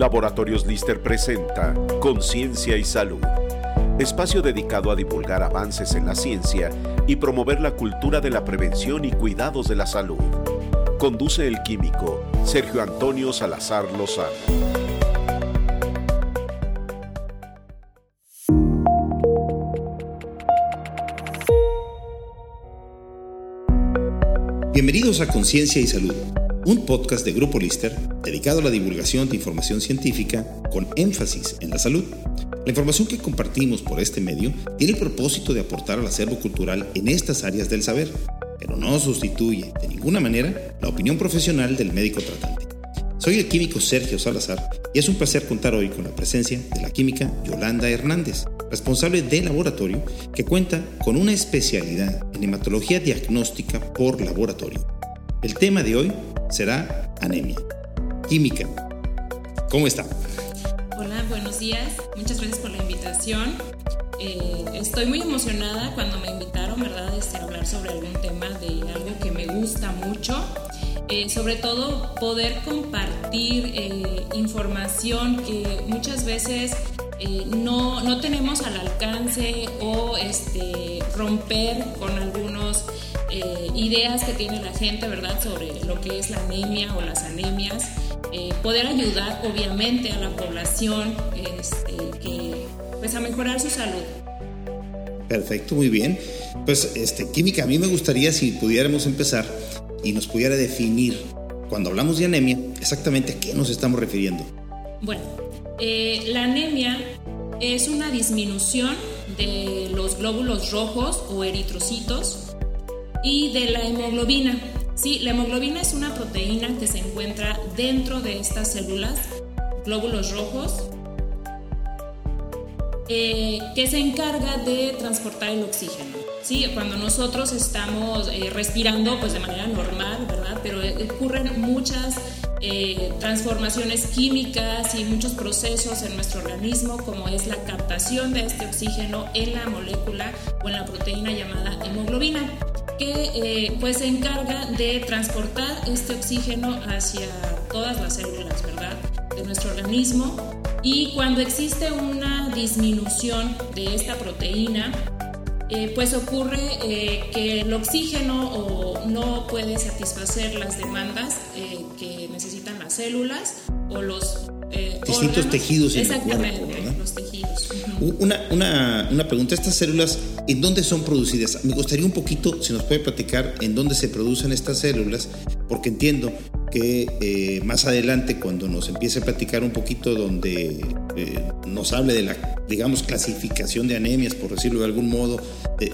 Laboratorios Lister presenta Conciencia y Salud, espacio dedicado a divulgar avances en la ciencia y promover la cultura de la prevención y cuidados de la salud. Conduce el químico Sergio Antonio Salazar Lozano. Bienvenidos a Conciencia y Salud un podcast de Grupo Lister dedicado a la divulgación de información científica con énfasis en la salud. La información que compartimos por este medio tiene el propósito de aportar al acervo cultural en estas áreas del saber, pero no sustituye de ninguna manera la opinión profesional del médico tratante. Soy el químico Sergio Salazar y es un placer contar hoy con la presencia de la química Yolanda Hernández, responsable del laboratorio que cuenta con una especialidad en hematología diagnóstica por laboratorio. El tema de hoy será anemia. Química. ¿Cómo está? Hola, buenos días. Muchas gracias por la invitación. Eh, estoy muy emocionada cuando me invitaron, ¿verdad?, este, a hablar sobre algún tema de algo que me gusta mucho. Eh, sobre todo poder compartir eh, información que muchas veces no, no, tenemos al alcance o este, romper con algunos eh, ideas que tiene la gente, ¿verdad?, sobre lo que es la anemia o las anemias, eh, poder ayudar obviamente a la población este, que, pues, a mejorar su salud. Perfecto, muy bien. Pues, este, Química, a mí me gustaría si pudiéramos empezar y nos pudiera definir, cuando hablamos de anemia, exactamente a qué nos estamos refiriendo. Bueno, eh, la anemia es una disminución de los glóbulos rojos o eritrocitos y de la hemoglobina. Sí, la hemoglobina es una proteína que se encuentra dentro de estas células, glóbulos rojos, eh, que se encarga de transportar el oxígeno. Sí, cuando nosotros estamos eh, respirando, pues de manera normal, ¿verdad? Pero eh, ocurren muchas transformaciones químicas y muchos procesos en nuestro organismo, como es la captación de este oxígeno en la molécula o en la proteína llamada hemoglobina que eh, pues se encarga de transportar este oxígeno hacia todas las células, ¿verdad? De nuestro organismo. Y cuando existe una disminución de esta proteína, eh, pues ocurre eh, que el oxígeno no puede satisfacer las demandas que necesitan las células o los distintos tejidos en Exactamente, el cuerpo, los tejidos. Una, una, una, pregunta, ¿estas células en dónde son producidas? Me gustaría un poquito, si nos puede platicar, en dónde se producen estas células, porque entiendo que eh, más adelante, cuando nos empiece a platicar un poquito donde eh, nos hable de la, digamos, clasificación de anemias, por decirlo de algún modo,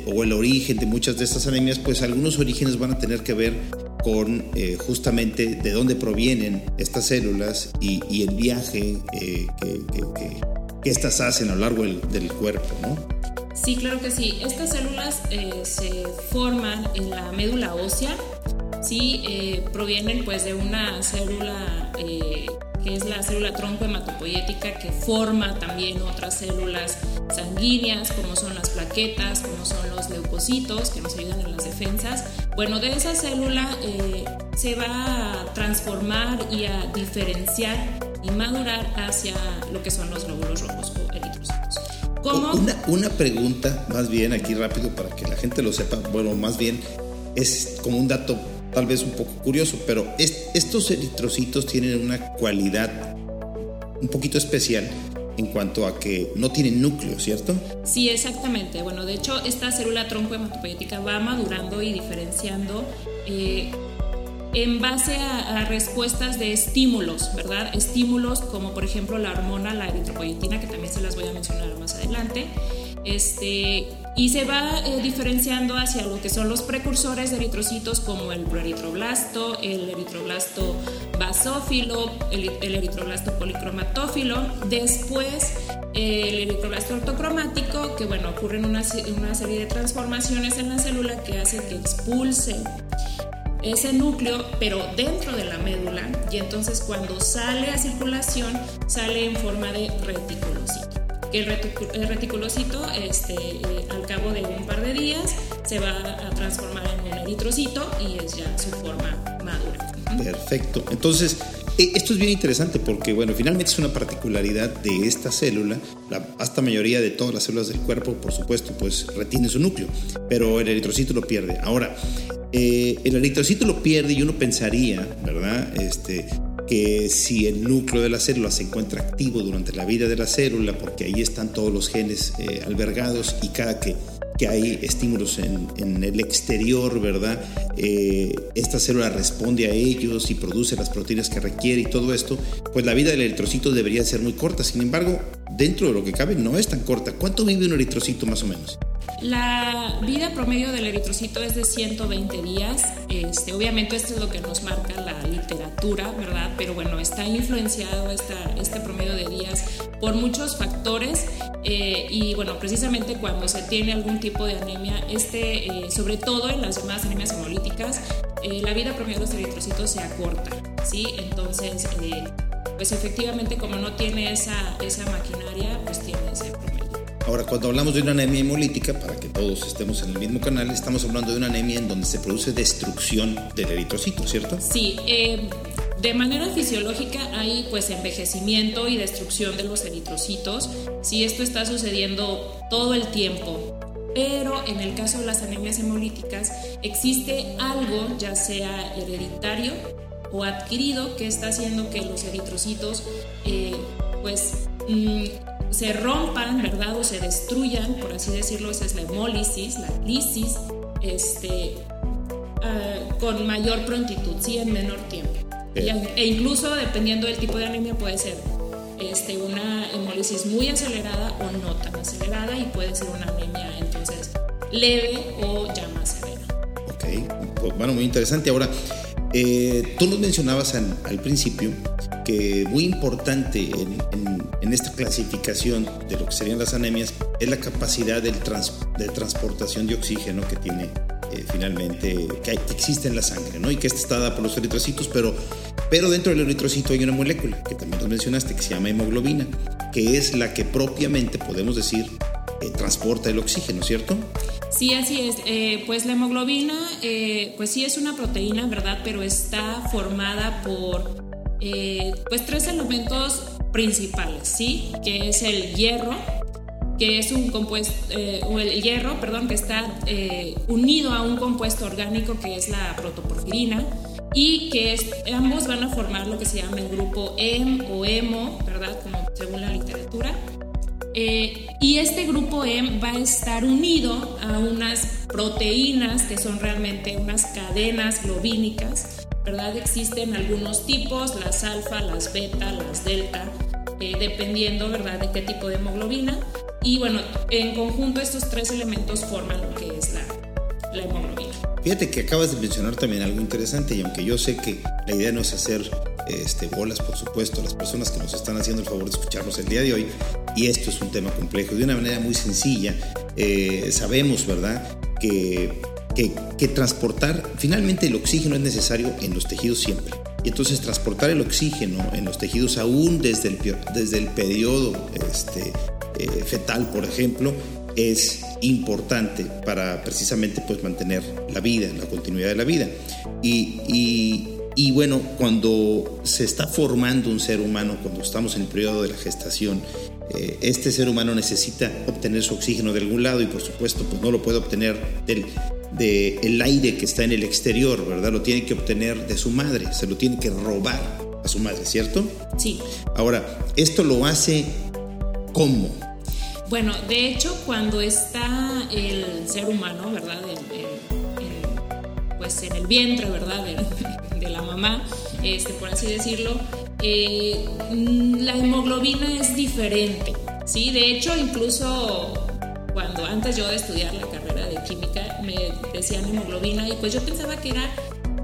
o el origen de muchas de estas anemias, pues algunos orígenes van a tener que ver con eh, justamente de dónde provienen estas células y, el viaje eh, que, que, estas hacen a lo largo del, cuerpo, ¿no? Sí, claro que sí. Estas células eh, se forman en la médula ósea, sí, provienen pues de una célula que es la célula tronco hematopoyética que forma también otras células sanguíneas como son las plaquetas, como son los leucocitos que nos ayudan en las defensas. Bueno, de esa célula eh, se va a transformar y a diferenciar y madurar hacia lo que son los glóbulos rojos o eritrocitos. ¿Cómo? Una, una pregunta más bien aquí rápido para que la gente lo sepa, bueno, más bien es como un dato tal vez un poco curioso, pero estos eritrocitos tienen una cualidad un poquito especial en cuanto a que no tienen núcleo, ¿cierto? Sí, exactamente. Bueno, de hecho, esta célula tronco hematopoética va madurando y diferenciando eh, en base a, respuestas de estímulos, ¿verdad? Estímulos como por ejemplo la hormona, la eritropoyetina, que también se las voy a mencionar más adelante. Este, y se va eh, diferenciando hacia lo que son los precursores de eritrocitos como el proeritroblasto, el eritroblasto basófilo, el, eritroblasto policromatófilo, después el eritroblasto ortocromático, que bueno, ocurren una, una serie de transformaciones en la célula que hacen que expulse ese núcleo, pero dentro de la médula, y entonces cuando sale a circulación, sale en forma de reticulocito el, reticulocito este, eh, al cabo de un par de días se va a transformar en un eritrocito y es ya su forma madura. Perfecto. Entonces, Eh, esto es bien interesante porque, bueno, finalmente es una particularidad de esta célula. La vasta mayoría de todas las células del cuerpo, por supuesto, pues retiene su núcleo, pero el eritrocito lo pierde. Ahora, eh, el eritrocito lo pierde y uno pensaría, ¿verdad? Este, que si el núcleo de la célula se encuentra activo durante la vida de la célula, porque ahí están todos los genes eh, albergados y cada que, que hay estímulos en, el exterior, ¿verdad? Eh, esta célula responde a ellos y produce las proteínas que requiere y todo esto, pues la vida del eritrocito debería ser muy corta. Sin embargo, dentro de lo que cabe no es tan corta. ¿Cuánto vive un eritrocito más o menos? La vida promedio del eritrocito es de 120 días. Este, obviamente esto es lo que nos marca la literatura, ¿verdad? Pero bueno, está influenciado esta, este promedio de días por muchos factores eh, y bueno, precisamente cuando se tiene algún tipo de anemia, este, eh, sobre todo en las llamadas anemias hemolíticas, eh, la vida promedio de los eritrocitos se acorta, ¿sí? Entonces, pues efectivamente como no tiene esa, esa maquinaria, pues tiene ese promedio. Ahora, cuando hablamos de una anemia hemolítica, para que todos estemos en el mismo canal, estamos hablando de una anemia en donde se produce destrucción del eritrocito, ¿cierto? Sí, eh, de manera fisiológica hay pues envejecimiento y destrucción de los eritrocitos. Sí, esto está sucediendo todo el tiempo. Pero en el caso de las anemias hemolíticas existe algo, ya sea hereditario o adquirido, que está haciendo que los eritrocitos eh, pues mm, se rompan, ¿verdad? O se destruyan, por así decirlo, esa es la hemólisis, la lisis, este, uh, con mayor prontitud, sí, en menor tiempo. E incluso dependiendo del tipo de anemia puede ser este, una hemólisis muy acelerada o no tan acelerada y puede ser una anemia entonces leve o ya más severa. Ok, pues, bueno, muy interesante. Ahora, eh, tú nos mencionabas al, principio que muy importante en, esta clasificación de lo que serían las anemias es la capacidad de transportación de oxígeno que tiene eh, finalmente, que, que, existe en la sangre, ¿no? Y que esta está dada por los eritrocitos, pero, pero dentro del eritrocito hay una molécula que también nos mencionaste que se llama hemoglobina, que es la que propiamente podemos decir eh, transporta el oxígeno, ¿cierto? Sí, así es. Eh, pues la hemoglobina, eh, pues sí es una proteína, ¿verdad? Pero está formada por pues tres elementos principales, ¿sí? Que es el hierro, que es un compuesto, o el hierro, perdón, que está unido a un compuesto orgánico que es la protoporfirina y que ambos van a formar lo que se llama el grupo EM o HEMO, ¿verdad? Como según la literatura. Eh, y este grupo EM va a estar unido a unas proteínas que son realmente unas cadenas globínicas ¿verdad? Existen algunos tipos, las alfa, las beta, las delta, eh, dependiendo, ¿verdad?, de qué tipo de hemoglobina. Y bueno, en conjunto estos tres elementos forman lo que es la, la hemoglobina. Fíjate que acabas de mencionar también algo interesante y aunque yo sé que la idea no es hacer este, bolas, por supuesto, a las personas que nos están haciendo el favor de escucharnos el día de hoy, y esto es un tema complejo, de una manera muy sencilla, eh, sabemos, ¿verdad?, que que, que, transportar, finalmente el oxígeno es necesario en los tejidos siempre. Y entonces transportar el oxígeno en los tejidos aún desde el, desde el periodo este, eh, fetal, por ejemplo, es importante para precisamente pues, mantener la vida, la continuidad de la vida. Y, y, y bueno, cuando se está formando un ser humano, cuando estamos en el periodo de la gestación, eh, este ser humano necesita obtener su oxígeno de algún lado y por supuesto pues no lo puede obtener del, del el aire que está en el exterior, ¿verdad? Lo tiene que obtener de su madre, se lo tiene que robar a su madre, ¿cierto? Sí. Ahora, ¿esto lo hace cómo? Bueno, de hecho, cuando está el ser humano, ¿verdad? Pues en el vientre, ¿verdad? La mamá, este, por así decirlo, eh, la hemoglobina es diferente, ¿sí? De hecho, incluso cuando antes yo de estudiar la carrera de química me decían hemoglobina y pues yo pensaba que era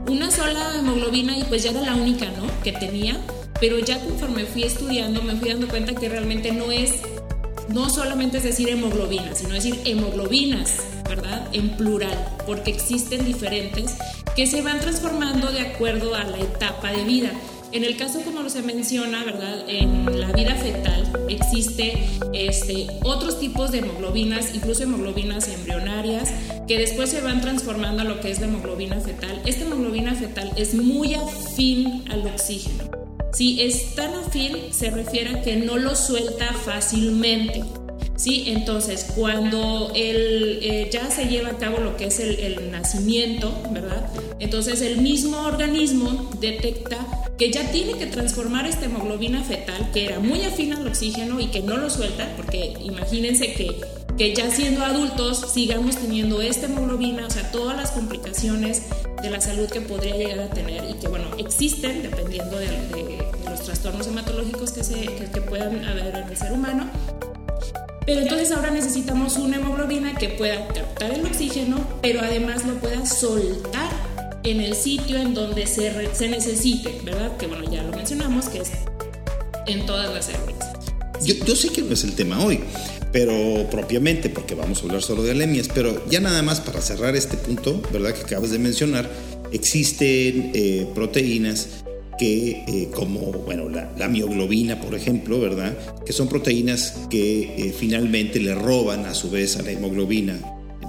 una sola hemoglobina y pues ya era la única, ¿no? Que tenía, pero ya conforme fui estudiando me fui dando cuenta que realmente no es, no solamente es decir hemoglobina, sino decir hemoglobinas, ¿verdad? En plural, porque existen diferentes que se van transformando de acuerdo a la etapa de vida. En el caso como se menciona, ¿verdad? En la vida fetal existe este, otros tipos de hemoglobinas, incluso hemoglobinas embrionarias, que después se van transformando a lo que es la hemoglobina fetal. Esta hemoglobina fetal es muy afín al oxígeno. Si es tanofil, se refiere a que no lo suelta fácilmente. ¿Sí? Entonces, cuando el, eh, ya se lleva a cabo lo que es el, nacimiento, ¿verdad? Entonces el mismo organismo detecta que ya tiene que transformar esta hemoglobina fetal, que era muy afín al oxígeno y que no lo suelta, porque imagínense que, que ya siendo adultos sigamos teniendo esta hemoglobina, o sea, todas las complicaciones de la salud que podría llegar a tener y que, bueno, existen dependiendo de, los trastornos hematológicos que, se, que puedan haber en el ser humano. Pero entonces ahora necesitamos una hemoglobina que pueda captar el oxígeno, pero además lo pueda soltar en el sitio en donde se, se necesite, ¿verdad? Que bueno, ya lo mencionamos, que es en todas las células. Yo, yo sé que no es el tema hoy, pero propiamente, porque vamos a hablar solo de anemias, pero ya nada más para cerrar este punto, ¿verdad? Que acabas de mencionar, existen eh, proteínas que, eh, como bueno, la, la, mioglobina, por ejemplo, ¿verdad? Que son proteínas que eh, finalmente le roban a su vez a la hemoglobina,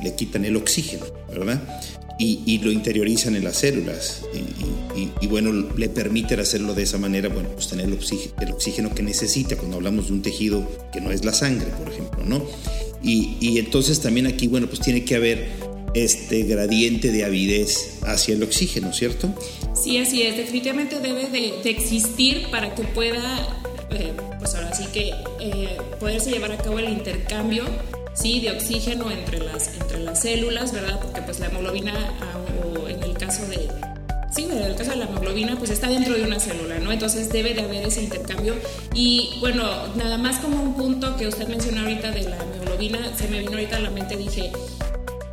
le quitan el oxígeno, ¿verdad? Y, y lo interiorizan en las células y, y, y, bueno, le permiten hacerlo de esa manera, bueno, pues tener el oxígeno, el oxígeno que necesita cuando hablamos de un tejido que no es la sangre, por ejemplo, ¿no? Y, entonces también aquí, bueno, pues tiene que haber este gradiente de avidez hacia el oxígeno, ¿cierto? Sí, así es. Definitivamente debe de, existir para que pueda, eh, pues ahora sí que eh, poderse llevar a cabo el intercambio ¿sí? de oxígeno entre las, entre las células, ¿verdad? Porque pues la hemoglobina, o en el caso de, sí, en el caso de la hemoglobina, pues está dentro de una célula, ¿no? Entonces debe de haber ese intercambio. Y bueno, nada más como un punto que usted mencionó ahorita de la hemoglobina, se me vino ahorita a la mente, dije,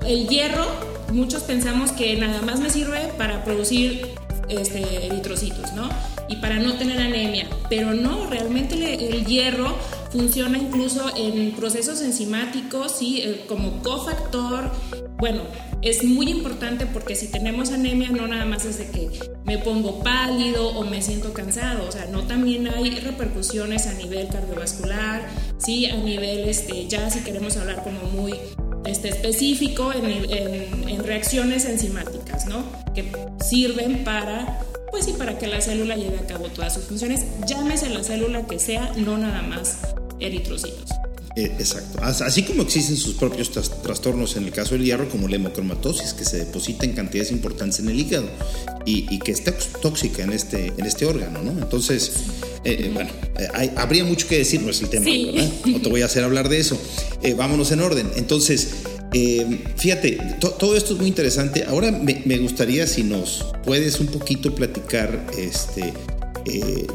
el hierro, muchos pensamos que nada más me sirve para producir este, eritrocitos, ¿no? Y para no tener anemia, pero no, realmente el hierro funciona incluso en procesos enzimáticos, ¿sí? Eh, como cofactor. Bueno, es muy importante porque si tenemos anemia no nada más es de que me pongo pálido o me siento cansado, o sea, no también hay repercusiones a nivel cardiovascular, sí, a nivel este ya si queremos hablar como muy este, específico en, en, reacciones enzimáticas, ¿no? Que sirven para pues sí, para que la célula lleve a cabo todas sus funciones, llámese la célula que sea, no nada más eritrocitos. Eh, exacto. Así como existen sus propios trastornos en el caso del hierro, como la hemocromatosis, que se deposita en cantidades importantes en el hígado y, y que es tóxica en este, en este órgano, ¿no? Entonces, eh, eh, bueno, hay, habría mucho que decir, no es el tema, sí. ¿verdad? No te voy a hacer hablar de eso. vámonos en orden. Entonces, fíjate, to, todo esto es muy interesante. Ahora me, me, gustaría si nos puedes un poquito platicar este,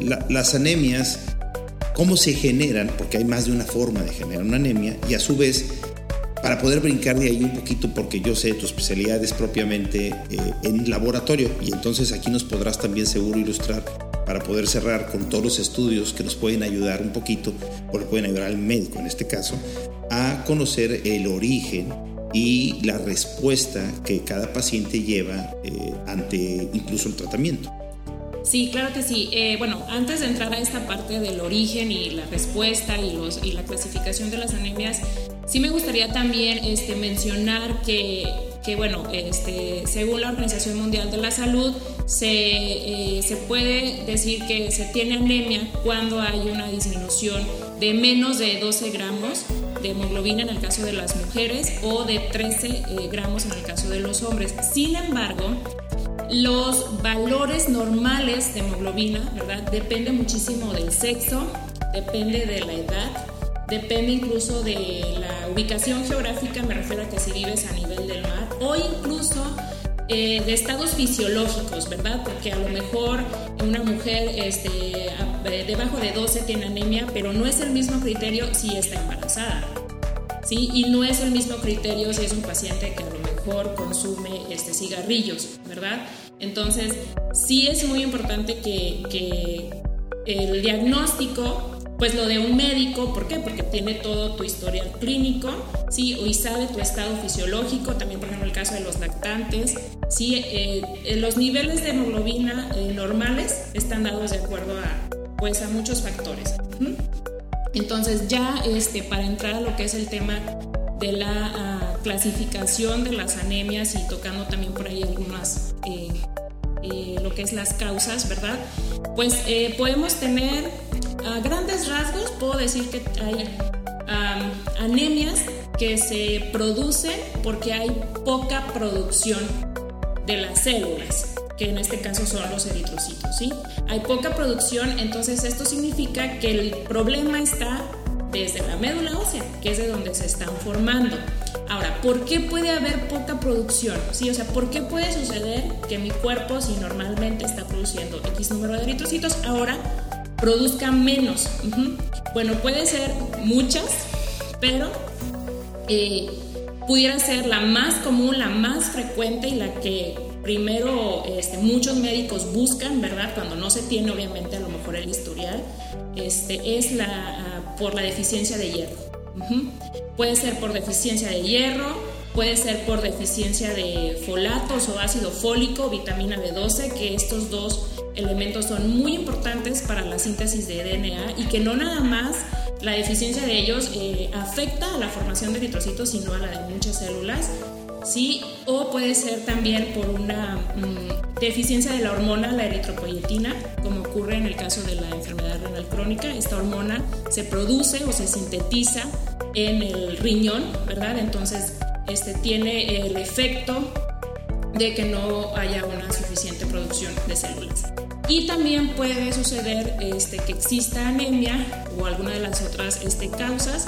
la, las anemias cómo se generan, porque hay más de una forma de generar una anemia, y a su vez, para poder brincar de ahí un poquito, porque yo sé tu especialidad es propiamente eh, en laboratorio, y entonces aquí nos podrás también seguro ilustrar para poder cerrar con todos los estudios que nos pueden ayudar un poquito, o le pueden ayudar al médico en este caso, a conocer el origen y la respuesta que cada paciente lleva eh, ante incluso el tratamiento. Sí, claro que sí. Eh, bueno, antes de entrar a esta parte del origen y la respuesta y, y la clasificación de las anemias, sí me gustaría también este, mencionar que, que bueno, este, según la Organización Mundial de la Salud, se, eh, se puede decir que se tiene anemia cuando hay una disminución de menos de 12 gramos de hemoglobina en el caso de las mujeres o de 13 eh, gramos en el caso de los hombres. Sin embargo, los valores normales de hemoglobina, ¿verdad? Depende muchísimo del sexo, depende de la edad, depende incluso de la ubicación geográfica, me refiero a que si vives a nivel del mar, o incluso eh, de estados fisiológicos, ¿verdad? Porque a lo mejor una mujer este, debajo de 12 tiene anemia, pero no es el mismo criterio si está embarazada. ¿Sí? Y no es el mismo criterio si es un paciente que a lo mejor consume este, cigarrillos, ¿verdad? Entonces, sí es muy importante que, que el diagnóstico pues lo de un médico, ¿por qué? Porque tiene todo tu historial clínico, ¿sí? Y sabe tu estado fisiológico, también por ejemplo el caso de los lactantes, ¿sí? Eh, los niveles de hemoglobina eh, normales están dados de acuerdo a, pues, a muchos factores. Entonces ya este, para entrar a lo que es el tema de la uh, clasificación de las anemias y tocando también por ahí algunas, eh, lo que es las causas, ¿verdad? Pues eh, podemos tener, a grandes rasgos, puedo decir que hay anemias que se producen porque hay poca producción de las células que en este caso son los eritrocitos, ¿sí? Hay poca producción, entonces esto significa que el problema está desde la médula ósea, que es de donde se están formando. Ahora, ¿por qué puede haber poca producción? ¿Sí? O sea, ¿por qué puede suceder que mi cuerpo, si normalmente está produciendo X número de eritrocitos, ahora produzca menos? Bueno, puede ser muchas, pero eh, pudiera ser la más común, la más frecuente y la que primero este, muchos médicos buscan, ¿verdad? Cuando no se tiene obviamente a lo mejor el historial, este, es la, ah, por la deficiencia de hierro. Puede ser por deficiencia de hierro, puede ser por deficiencia de folatos o ácido fólico, vitamina B12, que estos dos elementos son muy importantes para la síntesis de DNA y que no nada más la deficiencia de ellos eh, afecta a la formación de eritrocitos, sino a la de muchas células ¿sí? O puede ser también por una mm, deficiencia de la hormona, la eritropoyetina, como ocurre en el caso de la enfermedad renal crónica. Esta hormona se produce o se sintetiza en el riñón, ¿verdad? Entonces, este tiene el efecto de que no haya una suficiente producción de células. Y también puede suceder este, que exista anemia o alguna de las otras este, causas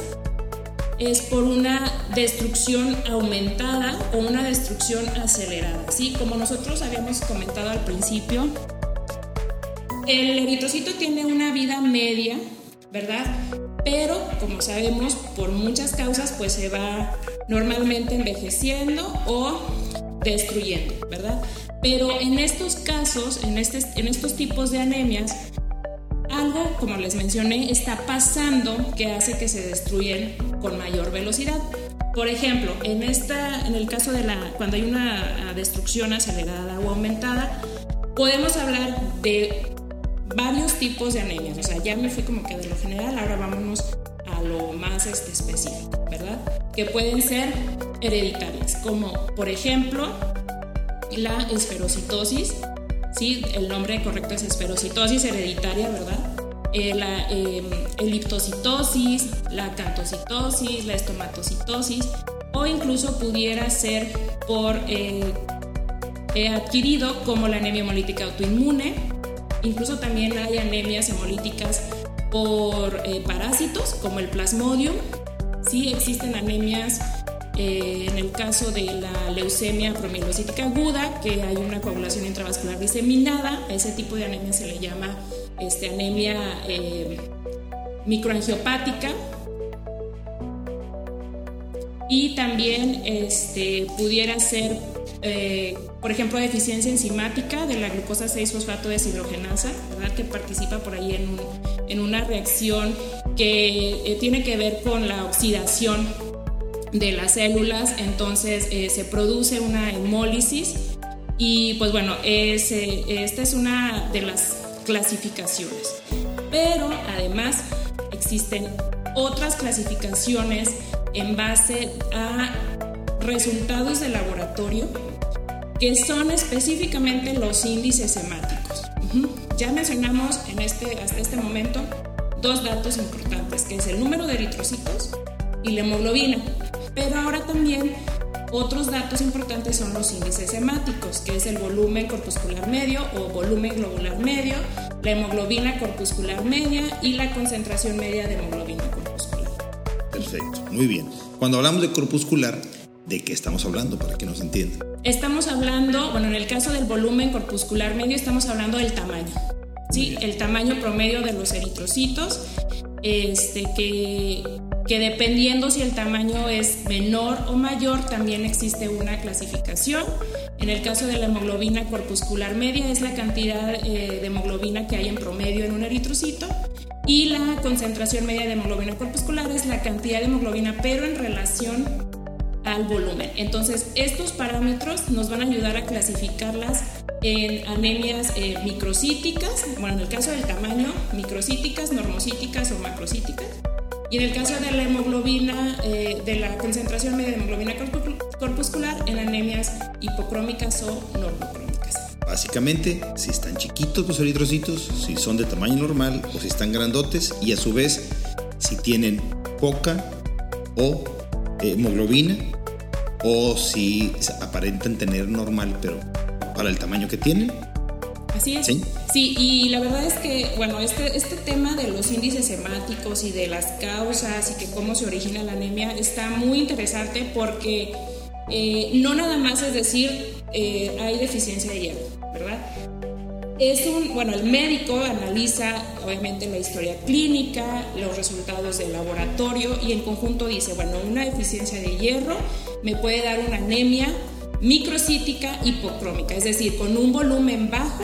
es por una destrucción aumentada o una destrucción acelerada. ¿sí? Como nosotros habíamos comentado al principio, el eritrocito tiene una vida media, ¿verdad? Pero, como sabemos, por muchas causas, pues se va normalmente envejeciendo o destruyendo, ¿verdad? Pero en estos casos, en, este, en estos tipos de anemias, algo, como les mencioné, está pasando que hace que se destruyan con mayor velocidad. Por ejemplo, en, esta, en el caso de la, cuando hay una destrucción acelerada o aumentada, podemos hablar de varios tipos de anemias. O sea, ya me fui como que de lo general, ahora vámonos a lo más este, específico, ¿verdad? Que pueden ser hereditarias, como por ejemplo la esferocitosis, ¿sí? El nombre correcto es esferocitosis hereditaria, ¿verdad? Eh, la eh, eliptocitosis, la cantocitosis, la estomatocitosis o incluso pudiera ser por eh, adquirido como la anemia hemolítica autoinmune. Incluso también hay anemias hemolíticas por parásitos como el plasmodium. Sí existen anemias en el caso de la leucemia promielocítica aguda, que hay una coagulación intravascular diseminada, a ese tipo de anemia se le llama este, anemia eh, microangiopática. Y también este, pudiera ser, eh, por ejemplo, deficiencia enzimática de la glucosa 6-fosfato deshidrogenasa, ¿verdad? que participa por ahí en, una reacción que eh, tiene que ver con la oxidación de las células, entonces se produce una hemólisis y pues bueno, esta es una de las clasificaciones. Pero además existen otras clasificaciones en base a resultados de laboratorio que son específicamente los índices hemáticos. Ya mencionamos en este, hasta este momento dos datos importantes, que es el número de eritrocitos y la hemoglobina. Pero ahora también otros datos importantes son los índices hemáticos, que es el volumen corpuscular medio o volumen globular medio, la hemoglobina corpuscular media y la concentración media de hemoglobina corpuscular. Perfecto, muy bien. Cuando hablamos de corpuscular, ¿de qué estamos hablando para que nos entiendan? Estamos hablando, bueno, en el caso del volumen corpuscular medio estamos hablando del tamaño. Sí, el tamaño promedio de los eritrocitos, este, que que dependiendo si el tamaño es menor o mayor, también existe una clasificación. En el caso de la hemoglobina corpuscular media es la cantidad eh, de hemoglobina que hay en promedio en un eritrocito y la concentración media de hemoglobina corpuscular es la cantidad de hemoglobina pero en relación al volumen. Entonces estos parámetros nos van a ayudar a clasificarlas en anemias eh, microcíticas, bueno en el caso del tamaño, microcíticas, normocíticas o macrocíticas y en el caso de la hemoglobina, eh, de la concentración media de hemoglobina corpuscular en anemias hipocrómicas o normocrómicas. Básicamente, si están chiquitos los eritrocitos, si son de tamaño normal o si están grandotes y a su vez si tienen poca o eh, hemoglobina o si aparentan tener normal pero para el tamaño que tienen. Así es. Sí, sí y la verdad es que, bueno, este, este tema de los índices hemáticos y de las causas y que cómo se origina la anemia está muy interesante porque eh, no nada más es decir, eh, hay deficiencia de hierro ¿verdad? Es un, bueno, el médico analiza obviamente la historia clínica, los resultados del laboratorio y en conjunto dice, bueno, una deficiencia de hierro me puede dar una anemia microcítica hipocrómica, es decir, con un volumen bajo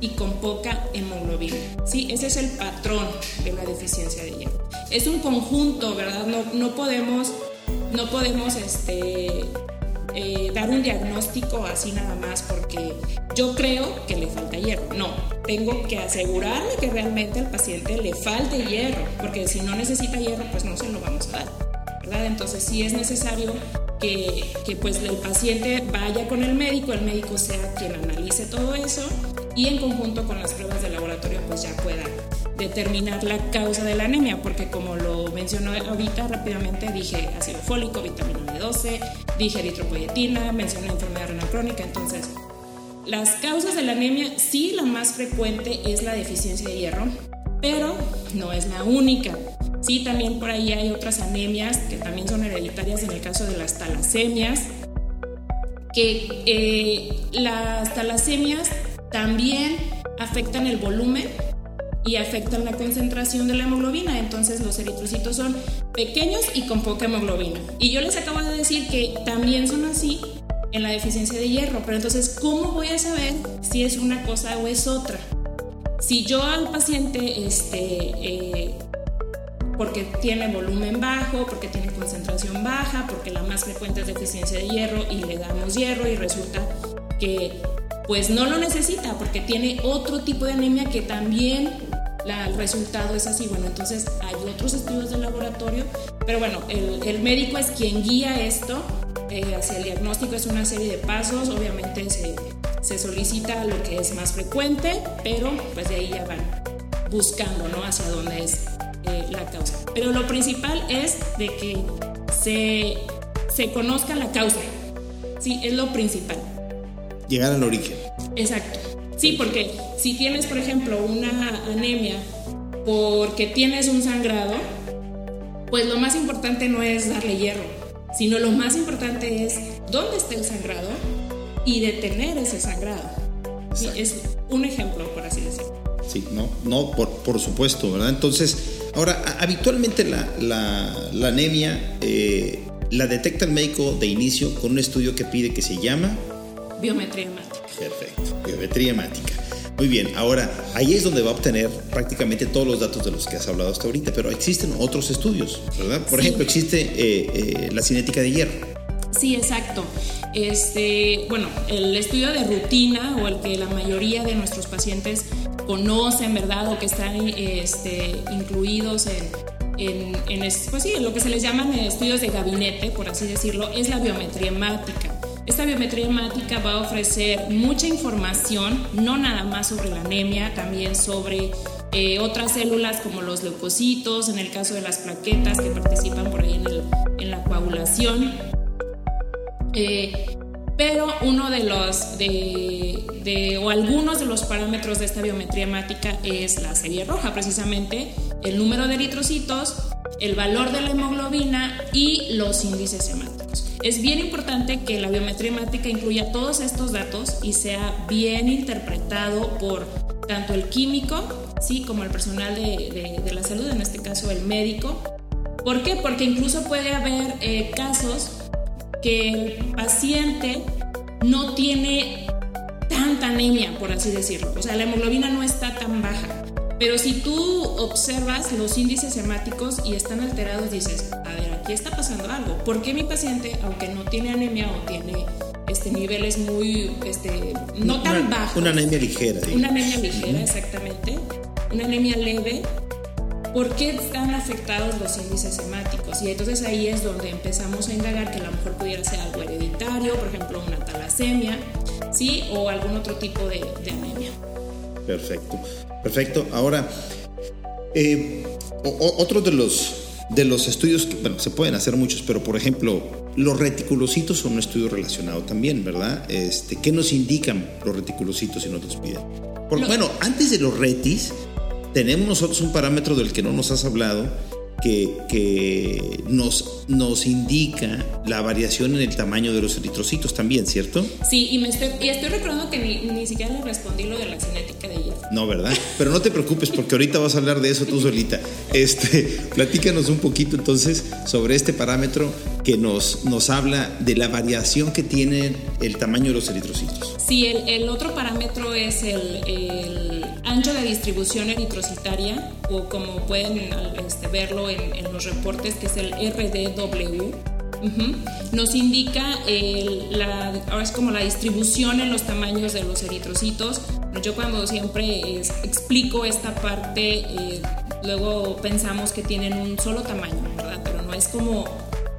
y con poca hemoglobina. ¿sí? Ese es el patrón de la deficiencia de hierro. Es un conjunto, ¿verdad? No, no podemos, no podemos este, eh, dar un diagnóstico así nada más porque yo creo que le falta hierro. No, tengo que asegurarme que realmente al paciente le falte hierro, porque si no necesita hierro, pues no se lo vamos a dar. ¿verdad? Entonces sí es necesario que, pues el paciente vaya con el médico, el médico sea quien analice todo eso y en conjunto con las pruebas de laboratorio pues ya pueda determinar la causa de la anemia, porque como lo mencionó ahorita rápidamente, dije ácido fólico, vitamina B12, dije eritropoyetina, mencioné enfermedad renal crónica, entonces las causas de la anemia, sí la más frecuente es la deficiencia de hierro, pero no es la única. Sí, también por ahí hay otras anemias que también son hereditarias en el caso de las talasemias, que eh, las talasemias también afectan el volumen y afectan la concentración de la hemoglobina. Entonces los eritrocitos son pequeños y con poca hemoglobina. Y yo les acabo de decir que también son así en la deficiencia de hierro. Pero entonces, ¿cómo voy a saber si es una cosa o es otra? Si yo al paciente, este, eh, porque tiene volumen bajo, porque tiene concentración baja, porque la más frecuente es deficiencia de hierro y le damos hierro y resulta que pues no lo necesita porque tiene otro tipo de anemia que también el resultado es así. Bueno, entonces hay otros estudios de laboratorio, pero bueno, el, médico es quien guía esto eh, hacia el diagnóstico, es una serie de pasos, obviamente se, se, solicita lo que es más frecuente, pero pues de ahí ya van buscando, ¿no? Hacia dónde es eh, la causa. Pero lo principal es de que se, se conozca la causa, sí, es lo principal. Llegar al origen. Exacto. Sí, porque si tienes, por ejemplo, una anemia porque tienes un sangrado, pues lo más importante no es darle hierro, sino lo más importante es dónde está el sangrado y detener ese sangrado. es un ejemplo, por así decirlo. Sí, no, no, por, por supuesto, ¿verdad? Entonces, ahora, habitualmente la, la, anemia eh, la detecta el médico de inicio con un estudio que pide que se llama biometría hemática. Perfecto, biometría hemática. Muy bien, ahora ahí es donde va a obtener prácticamente todos los datos de los que has hablado hasta ahorita, pero existen otros estudios, ¿verdad? Por ejemplo, existe eh, eh, la cinética de hierro. Sí, exacto. Este, bueno, el estudio de rutina o el que la mayoría de nuestros pacientes conocen, ¿verdad? O que están este, incluidos en, pues en lo que se les llaman estudios de gabinete, por así decirlo, es la biometría hemática. Esta biometría hemática va a ofrecer mucha información, no nada más sobre la anemia, también sobre eh, otras células como los leucocitos, en el caso de las plaquetas que participan por ahí en, la coagulación. Eh, pero uno de los, de, o algunos de los parámetros de esta biometría hemática es la serie roja, precisamente el número de eritrocitos, el valor de la hemoglobina y los índices hemáticos. Es bien importante que la biometría hemática incluya todos estos datos y sea bien interpretado por tanto el químico, sí, como el personal de, la salud, en este caso el médico. ¿Por qué? Porque incluso puede haber eh, casos que el paciente no tiene tanta anemia, por así decirlo. O sea, la hemoglobina no está tan baja. Pero si tú observas los índices hemáticos y están alterados, dices, a ver, aquí está pasando algo. ¿Por qué mi paciente, aunque no tiene anemia o tiene este, niveles muy, este, no tan bajos? Una anemia ligera. Una anemia ligera, exactamente. Una anemia leve. ¿Por qué están afectados los índices hemáticos? Y entonces ahí es donde empezamos a indagar que a lo mejor pudiera ser algo hereditario, por ejemplo, una talasemia, ¿sí? O algún otro tipo de, anemia. Perfecto, perfecto. Ahora, eh, otro de los, de los estudios, que, bueno, se pueden hacer muchos, pero por ejemplo, los reticulocitos son un estudio relacionado también, ¿verdad? Este, ¿Qué nos indican los reticulocitos si nos los piden? Bueno, antes de los retis, tenemos nosotros un parámetro del que no nos has hablado, que, nos, nos indica la variación en el tamaño de los eritrocitos también, ¿cierto? Sí, y, me estoy, y estoy recordando que ni, siquiera le respondí lo de la cinética de hierro. No, ¿verdad? Pero no te preocupes porque ahorita vas a hablar de eso tú solita. Este, platícanos un poquito entonces sobre este parámetro que nos, nos habla de la variación que tiene el tamaño de los eritrocitos. Sí, el, el otro parámetro es el, el ancho de distribución eritrocitaria o como pueden este, verlo en, los reportes, que es el RDW. Nos indica la, ahora es como la distribución en los tamaños de los eritrocitos. Yo cuando siempre explico esta parte, eh, luego pensamos que tienen un solo tamaño, ¿verdad? Pero no es como,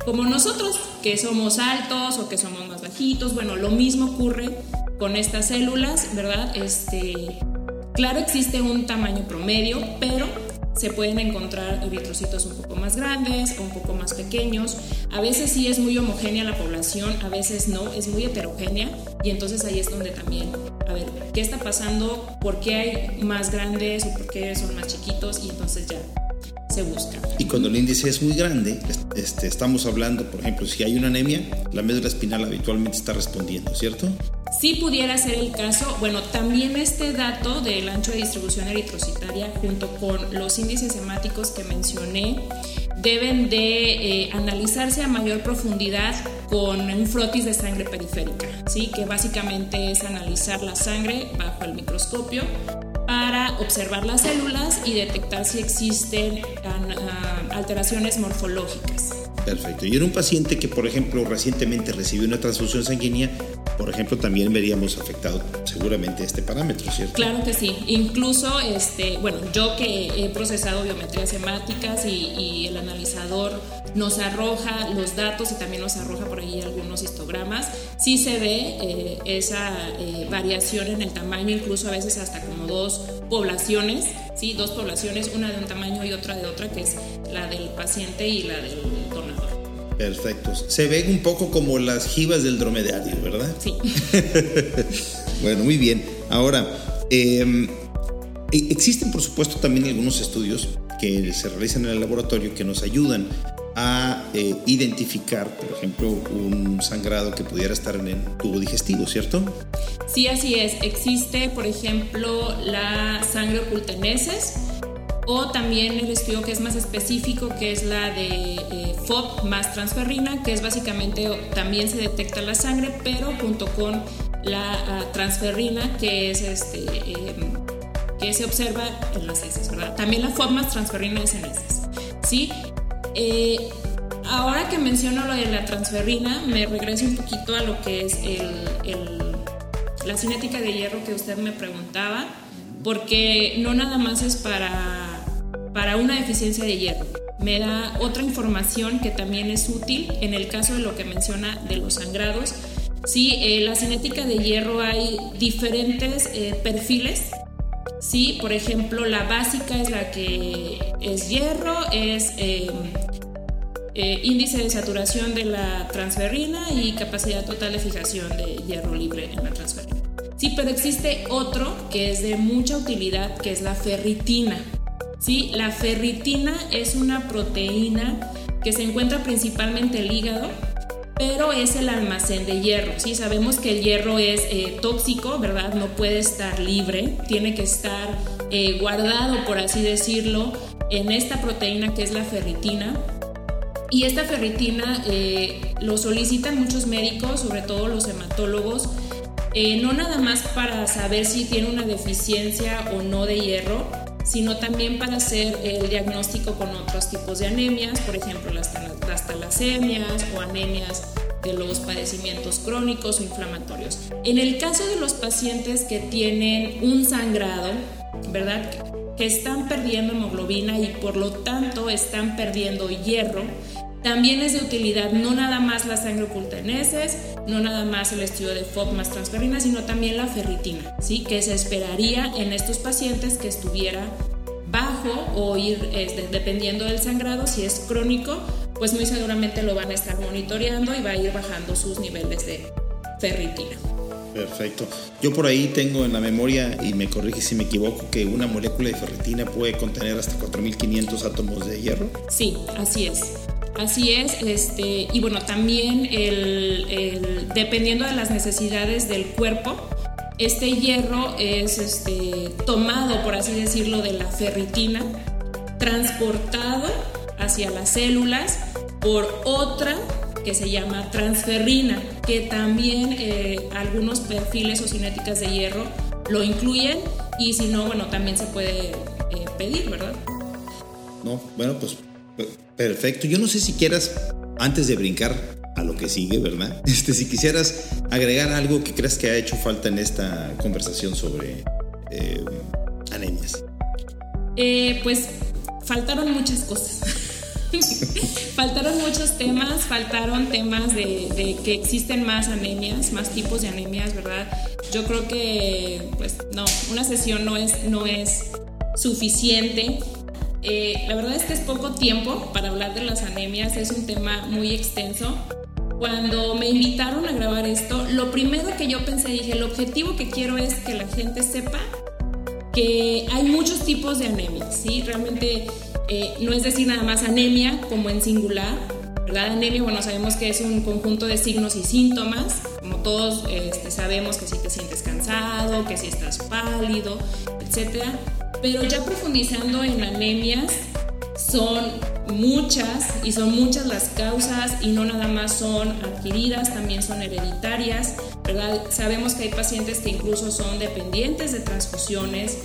como nosotros, que somos altos o que somos más bajitos. Bueno, lo mismo ocurre con estas células, ¿verdad? Este, claro, existe un tamaño promedio, pero se pueden encontrar eritrocitos un poco más grandes o un poco más pequeños. A veces sí es muy homogénea la población, a veces no, es muy heterogénea y entonces ahí es donde también, a ver, ¿qué está pasando? ¿Por qué hay más grandes o por qué son más chiquitos? Y entonces ya se busca. Y cuando el índice es muy grande, este, estamos hablando, por ejemplo, si hay una anemia, la médula espinal habitualmente está respondiendo, ¿cierto? Si pudiera ser el caso, bueno, también este dato del ancho de distribución eritrocitaria junto con los índices hemáticos que mencioné deben de eh, analizarse a mayor profundidad con un frotis de sangre periférica, ¿sí? que básicamente es analizar la sangre bajo el microscopio para observar las células y detectar si existen ah, alteraciones morfológicas. Perfecto. Y en un paciente que, por ejemplo, recientemente recibió una transfusión sanguínea, por ejemplo, también veríamos afectado seguramente este parámetro, ¿cierto? Claro que sí. Incluso, este, bueno, yo que he procesado biometrías hemáticas y, el analizador nos arroja los datos y también nos arroja por ahí algunos histogramas, sí se ve eh, esa eh, variación en el tamaño, incluso a veces hasta como dos poblaciones, ¿sí? dos poblaciones, una de un tamaño y otra de otra, que es la del paciente y la del. Perfecto. Se ven un poco como las jivas del dromedario, ¿verdad? Sí. bueno, muy bien. Ahora, em, e, existen por supuesto también algunos estudios que se realizan en el laboratorio que nos ayudan a eh, identificar, por ejemplo, un sangrado que pudiera estar en el tubo digestivo, ¿cierto? Sí, así es. Existe, por ejemplo, la sangre oculta en heces o también el estudio que es más específico, que es la de eh, más transferrina, que es básicamente también se detecta la sangre, pero junto con la ah, transferrina, que es este, em, que se observa en las heces, ¿verdad? También la FOB más transferrina es en heces, ¿sí? Eh, ahora que menciono lo de la transferrina, me regreso un poquito a lo que es la cinética de hierro que usted me preguntaba, porque no nada más es para, para una deficiencia de hierro. Me da otra información que también es útil en el caso de lo que menciona de los sangrados. Sí, eh, la cinética de hierro hay diferentes eh, perfiles Sí, por ejemplo, la básica es la que es hierro, es em, eh, índice de saturación de la transferrina y capacidad total de fijación de hierro libre en la transferrina. Sí, pero existe otro que es de mucha utilidad, que es la ferritina. Sí, la ferritina es una proteína que se encuentra principalmente en el hígado pero es el almacén de hierro. ¿sí? Sabemos que el hierro es eh, tóxico, ¿verdad? No puede estar libre, tiene que estar eh, guardado, por así decirlo, en esta proteína que es la ferritina. Y esta ferritina eh, lo solicitan muchos médicos, sobre todo los hematólogos, no nada más para saber si tiene una deficiencia o no de hierro, sino también para hacer el diagnóstico con otros tipos de anemias, por ejemplo las, las talasemias o anemias de los padecimientos crónicos o inflamatorios. En el caso de los pacientes que tienen un sangrado, ¿verdad? Que están perdiendo hemoglobina y por lo tanto están perdiendo hierro, También es de utilidad no nada más la sangre oculta en heces, no nada más el estudio de FOB más transferrina, sino también la ferritina, ¿sí? que se esperaría en estos pacientes que estuviera bajo o ir este, dependiendo del sangrado, si es crónico, pues muy seguramente lo van a estar monitoreando y va a ir bajando sus niveles de ferritina. Perfecto. Yo por ahí tengo en la memoria, y me corrige si me equivoco, que una molécula de ferritina puede contener hasta 4.500 átomos de hierro. Sí, así es. Así es, este, y bueno, también el, dependiendo de las necesidades del cuerpo, este hierro es este, tomado, por así decirlo, de la ferritina, transportado hacia las células por otra que se llama transferrina, que también eh, algunos perfiles o cinéticas de hierro lo incluyen y si no, bueno, también se puede eh, pedir, ¿verdad? No, bueno, pues perfecto. Yo no sé si quieras, antes de brincar a lo que sigue, ¿verdad? Este, si quisieras agregar algo que creas que ha hecho falta en esta conversación sobre eh, anemias. pues faltaron muchas cosas. faltaron muchos temas, faltaron temas de, que existen más anemias, más tipos de anemias, ¿verdad? Yo creo que, pues, no, una sesión no es, no es suficiente. Eh, la verdad es que es poco tiempo para hablar de las anemias, es un tema muy extenso. Cuando me invitaron a grabar esto, lo primero que yo pensé, dije, el objetivo que quiero es que la gente sepa que hay muchos tipos de anemias, ¿sí? Realmente eh, no es decir nada más anemia como en singular, ¿verdad? Anemia, bueno, sabemos que es un conjunto de signos y síntomas, como todos este, sabemos que si te sientes cansado, que si estás pálido, etc. Pero ya profundizando en anemias, son muchas y son muchas las causas y no nada más son adquiridas, también son hereditarias, ¿verdad? Sabemos que hay pacientes que incluso son dependientes de transfusiones,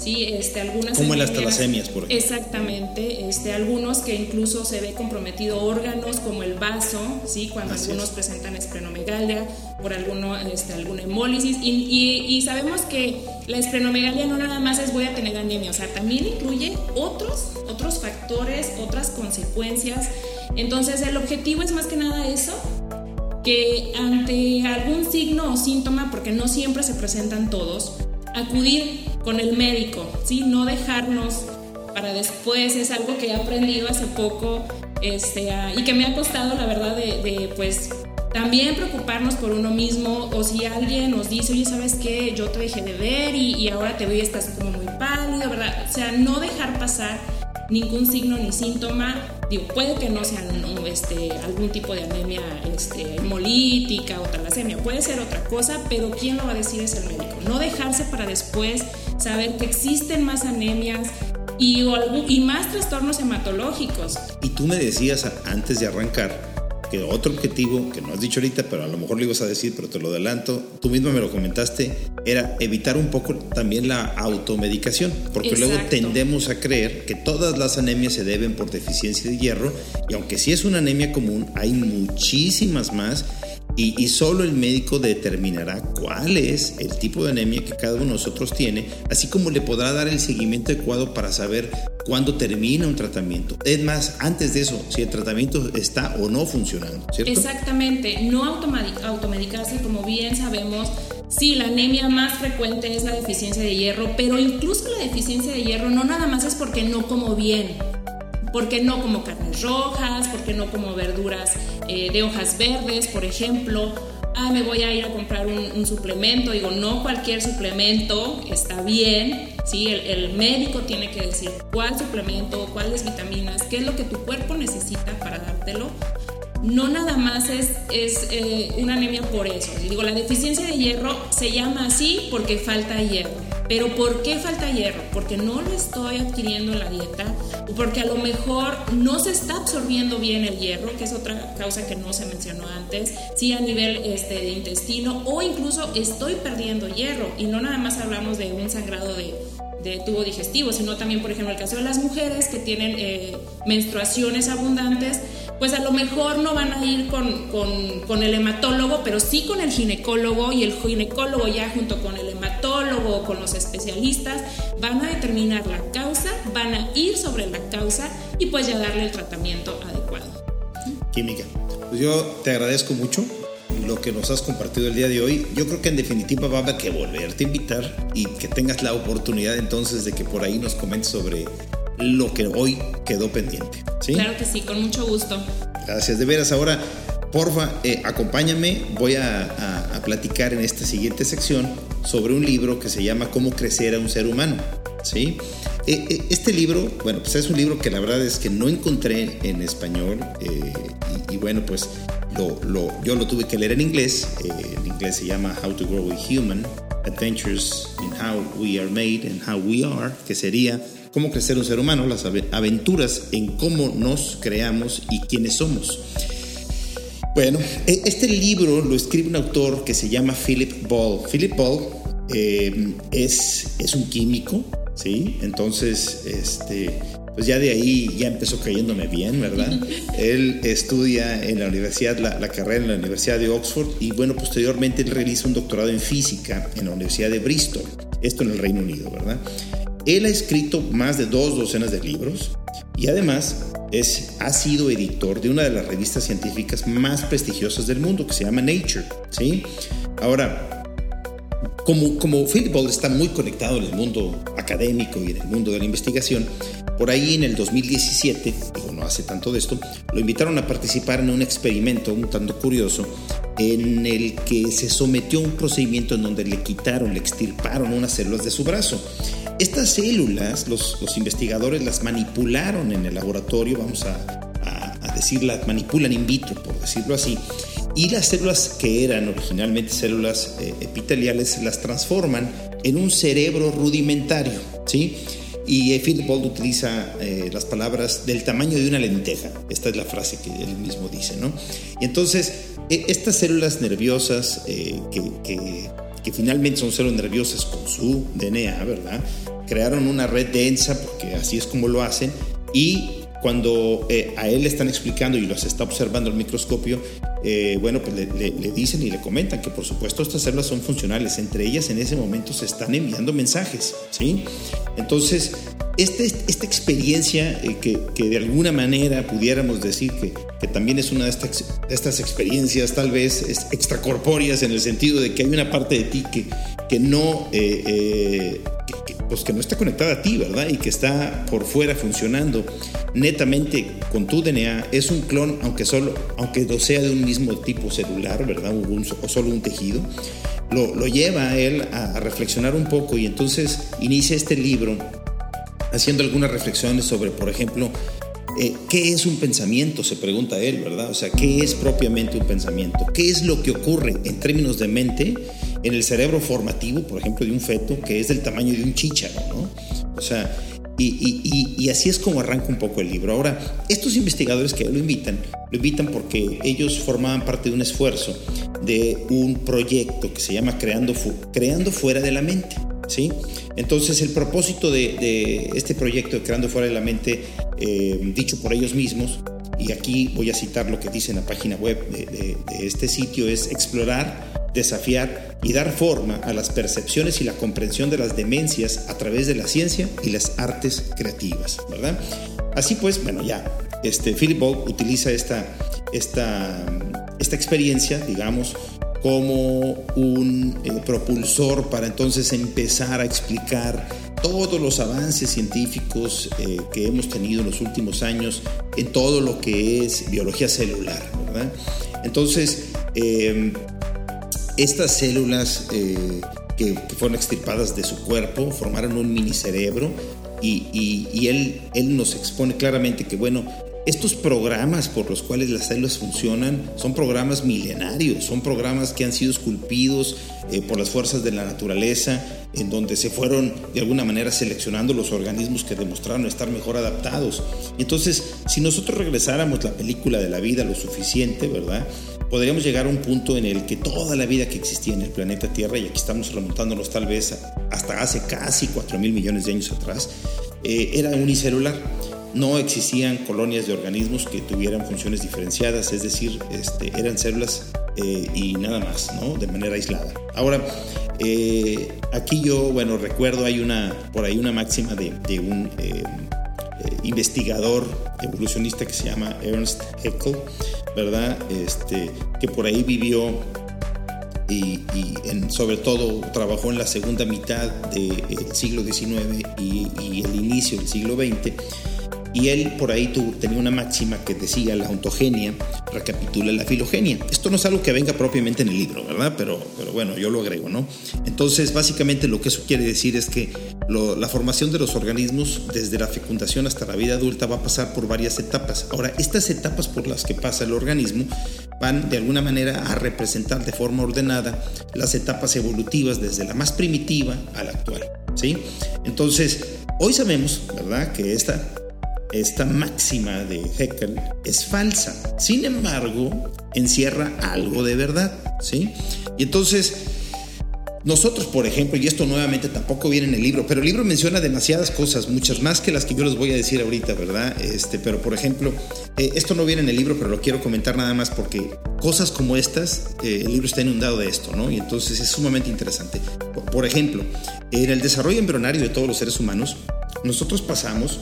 ¿sí? Este, algunas Como en las talasemias, por ejemplo. Exactamente, este, algunos que incluso se ve comprometido órganos como el vaso, ¿sí? cuando algunos presentan esplenomegalia, por alguno, este, alguna hemólisis, y, y, sabemos que la esplenomegalia no nada más es voy a tener anemia, o sea, también incluye otros, otros factores, otras consecuencias. Entonces, el objetivo es más que nada eso, que ante algún signo o síntoma, porque no siempre se presentan todos, acudir con el médico, ¿sí? No dejarnos para después, es algo que he aprendido hace poco este, y que me ha costado, la verdad, de, pues también preocuparnos por uno mismo o si alguien nos dice, oye, ¿sabes qué? Yo te dejé de ver y, ahora te veo y estás como muy pálido, ¿verdad? O sea, no dejar pasar ningún signo ni síntoma. Digo, puede que no sea este, algún tipo de anemia este, hemolítica o talasemia, puede ser otra cosa, pero ¿quién lo va a decir es el médico? No dejarse para después saber que existen más anemias y, y más trastornos hematológicos. Y tú me decías antes de arrancar que otro objetivo, que no has dicho ahorita, pero a lo mejor lo ibas a decir, pero te lo adelanto, tú mismo me lo comentaste, era evitar un poco también la automedicación, porque luego tendemos a creer que todas las anemias se deben por deficiencia de hierro, y aunque sí es una anemia común, hay muchísimas más y, solo el médico determinará cuál es el tipo de anemia que cada uno de nosotros tiene, así como le podrá dar el seguimiento adecuado para saber cuándo termina un tratamiento. Es más, antes de eso, si el tratamiento está o no funcionando. Exactamente, no automedicarse, como bien sabemos. Sí, la anemia más frecuente es la deficiencia de hierro, pero incluso la deficiencia de hierro no nada más es porque no como bien ¿Por qué no como carnes rojas? ¿Por qué no como verduras eh, de hojas verdes, por ejemplo? Ah, me voy a ir a comprar un, suplemento. Digo, no cualquier suplemento está bien. ¿sí? El, médico tiene que decir cuál suplemento, cuáles vitaminas, qué es lo que tu cuerpo necesita para dártelo. No nada más es, es eh, una anemia por eso. Digo, la deficiencia de hierro se llama así porque falta hierro. Pero ¿por qué falta hierro? Porque no lo estoy adquiriendo en la dieta o porque a lo mejor no se está absorbiendo bien el hierro, que es otra causa que no se mencionó antes, sí a nivel este, de intestino o incluso estoy perdiendo hierro y no nada más hablamos de un sangrado de, tubo digestivo, sino también, por ejemplo, el caso de las mujeres que tienen eh, menstruaciones abundantes, pues a lo mejor no van a ir con, con, el hematólogo, pero sí con el ginecólogo y el ginecólogo ya junto con el hematólogo con los especialistas van a determinar la causa, van a ir sobre la causa y pues ya darle el tratamiento adecuado. química. Pues yo te agradezco mucho lo que nos has compartido el día de hoy. Yo creo que en definitiva va a haber que volverte a invitar y que tengas la oportunidad entonces de que por ahí nos comentes sobre lo que hoy quedó pendiente. ¿sí? Claro que sí, con mucho gusto. Gracias, de veras. Ahora, porfa, eh, acompáñame. Voy a, a, platicar en esta siguiente sección sobre un libro que se llama Cómo crecer a un ser humano. ¿sí? Eh, eh, este libro, bueno, pues es un libro que la verdad es que no encontré en español y, y, bueno, pues lo, lo, yo lo tuve que leer en inglés. en inglés se llama How to Grow a Human, Adventures in How We Are Made and How We Are, que sería cómo crecer un ser humano, las aventuras en cómo nos creamos y quiénes somos. Bueno, e, este libro lo escribe un autor que se llama Philip Ball. Philip Ball eh, es, es un químico, ¿sí? Entonces, este, pues ya de ahí ya empezó cayéndome bien, ¿verdad? él estudia en la universidad, la, la, carrera en la Universidad de Oxford y bueno, posteriormente él realiza un doctorado en física en la Universidad de Bristol, esto en el Reino Unido, ¿verdad? Él ha escrito más de dos docenas de libros y además es, ha sido editor de una de las revistas científicas más prestigiosas del mundo que se llama Nature. ¿sí? Ahora, como, como Philip está muy conectado en el mundo académico y en el mundo de la investigación, por ahí en el 2017, digo, no hace tanto de esto, lo invitaron a participar en un experimento un tanto curioso en el que se sometió a un procedimiento en donde le quitaron, le extirparon unas células de su brazo. Estas células, los, investigadores las manipularon en el laboratorio, vamos a, a, manipulan in vitro, por decirlo así, y las células que eran originalmente células eh, epiteliales las transforman en un cerebro rudimentario, ¿sí? Y Philip Bold utiliza eh, las palabras del tamaño de una lenteja. Esta es la frase que él mismo dice, ¿no? Y entonces, e, estas células nerviosas eh, que, que, que, finalmente son células nerviosas con su DNA, ¿verdad? crearon una red densa, porque así es como lo hacen, y cuando eh, a él le están explicando y los está observando el microscopio, eh, bueno, pues le, dicen y le comentan que por supuesto estas células son funcionales, entre ellas en ese momento se están enviando mensajes, ¿sí? Entonces, este, esta experiencia eh, que, que, de alguna manera pudiéramos decir que, que también es una de estas, estas experiencias tal vez extracorpóreas en el sentido de que hay una parte de ti que, que no pues que no está conectada a ti, ¿verdad? Y que está por fuera funcionando netamente con tu DNA, es un clon, aunque solo, aunque sea de un mismo tipo celular, ¿verdad? O, solo un tejido, lo, lo lleva él a, reflexionar un poco y entonces inicia este libro haciendo algunas reflexiones sobre, por ejemplo, eh, ¿Qué es un pensamiento? Se pregunta él, ¿verdad? O sea, ¿qué es propiamente un pensamiento? ¿Qué es lo que ocurre en términos de mente en el cerebro formativo, por ejemplo, de un feto que es del tamaño de un chícharo, ¿no? O sea, y, así es como arranca un poco el libro. Ahora, estos investigadores que lo invitan, lo invitan porque ellos formaban parte de un esfuerzo de un proyecto que se llama Creando, Creando Fuera de la Mente. ¿sí? Entonces, el propósito de, este proyecto de Creando Fuera de la Mente, eh, dicho por ellos mismos, y aquí voy a citar lo que dice en la página web de este sitio, es explorar desafiar y dar forma a las percepciones y la comprensión de las demencias a través de la ciencia y las artes creativas, ¿verdad? Así pues, bueno, ya, este, Philip Ball utiliza esta, esta, esta experiencia, digamos, como un eh, propulsor para entonces empezar a explicar todos los avances científicos eh, que hemos tenido en los últimos años en todo lo que es biología celular, ¿verdad? Entonces, eh, estas células eh, que, fueron extirpadas de su cuerpo formaron un minicerebro y, y, él, él nos expone claramente que, bueno, estos programas por los cuales las células funcionan son programas milenarios, son programas que han sido esculpidos eh, por las fuerzas de la naturaleza, en donde se fueron de alguna manera seleccionando los organismos que demostraron estar mejor adaptados. Entonces, si nosotros regresáramos la película de la vida lo suficiente, ¿verdad? podríamos llegar a un punto en el que toda la vida que existía en el planeta Tierra, y aquí estamos remontándonos tal vez hasta hace casi 4 mil millones de años atrás, eh, era unicelular. No existían colonias de organismos que tuvieran funciones diferenciadas, es decir, este, eran células eh, y nada más, ¿no? De manera aislada. Ahora, eh, aquí yo, bueno, recuerdo, hay una, por ahí una máxima de, un investigador evolucionista que se llama Ernst Haeckel, ¿verdad? Este, que por ahí vivió y, sobre todo trabajó en la segunda mitad del siglo XIX y, el inicio del siglo XX y él por ahí tenía una máxima que decía la ontogenia recapitula la filogenia. Esto no es algo que venga propiamente en el libro, ¿verdad? Pero, pero bueno, yo lo agrego, ¿no? Entonces, básicamente lo que eso quiere decir es que la formación de los organismos desde la fecundación hasta la vida adulta va a pasar por varias etapas. Ahora, estas etapas por las que pasa el organismo van de alguna manera a representar de forma ordenada las etapas evolutivas desde la más primitiva a la actual, ¿sí? Entonces, hoy sabemos, ¿verdad?, que esta esta máxima de Heckel es falsa. Sin embargo, encierra algo de verdad, ¿sí? Y entonces, nosotros, por ejemplo, y esto nuevamente tampoco viene en el libro, pero el libro menciona demasiadas cosas, muchas más que las que yo les voy a decir ahorita, ¿verdad? Este, pero por ejemplo, eh, esto no viene en el libro, pero lo quiero comentar nada más porque cosas como estas, eh, el libro está inundado de esto, ¿no? Y entonces es sumamente interesante. por ejemplo, en el desarrollo embrionario de todos los seres humanos, nosotros pasamos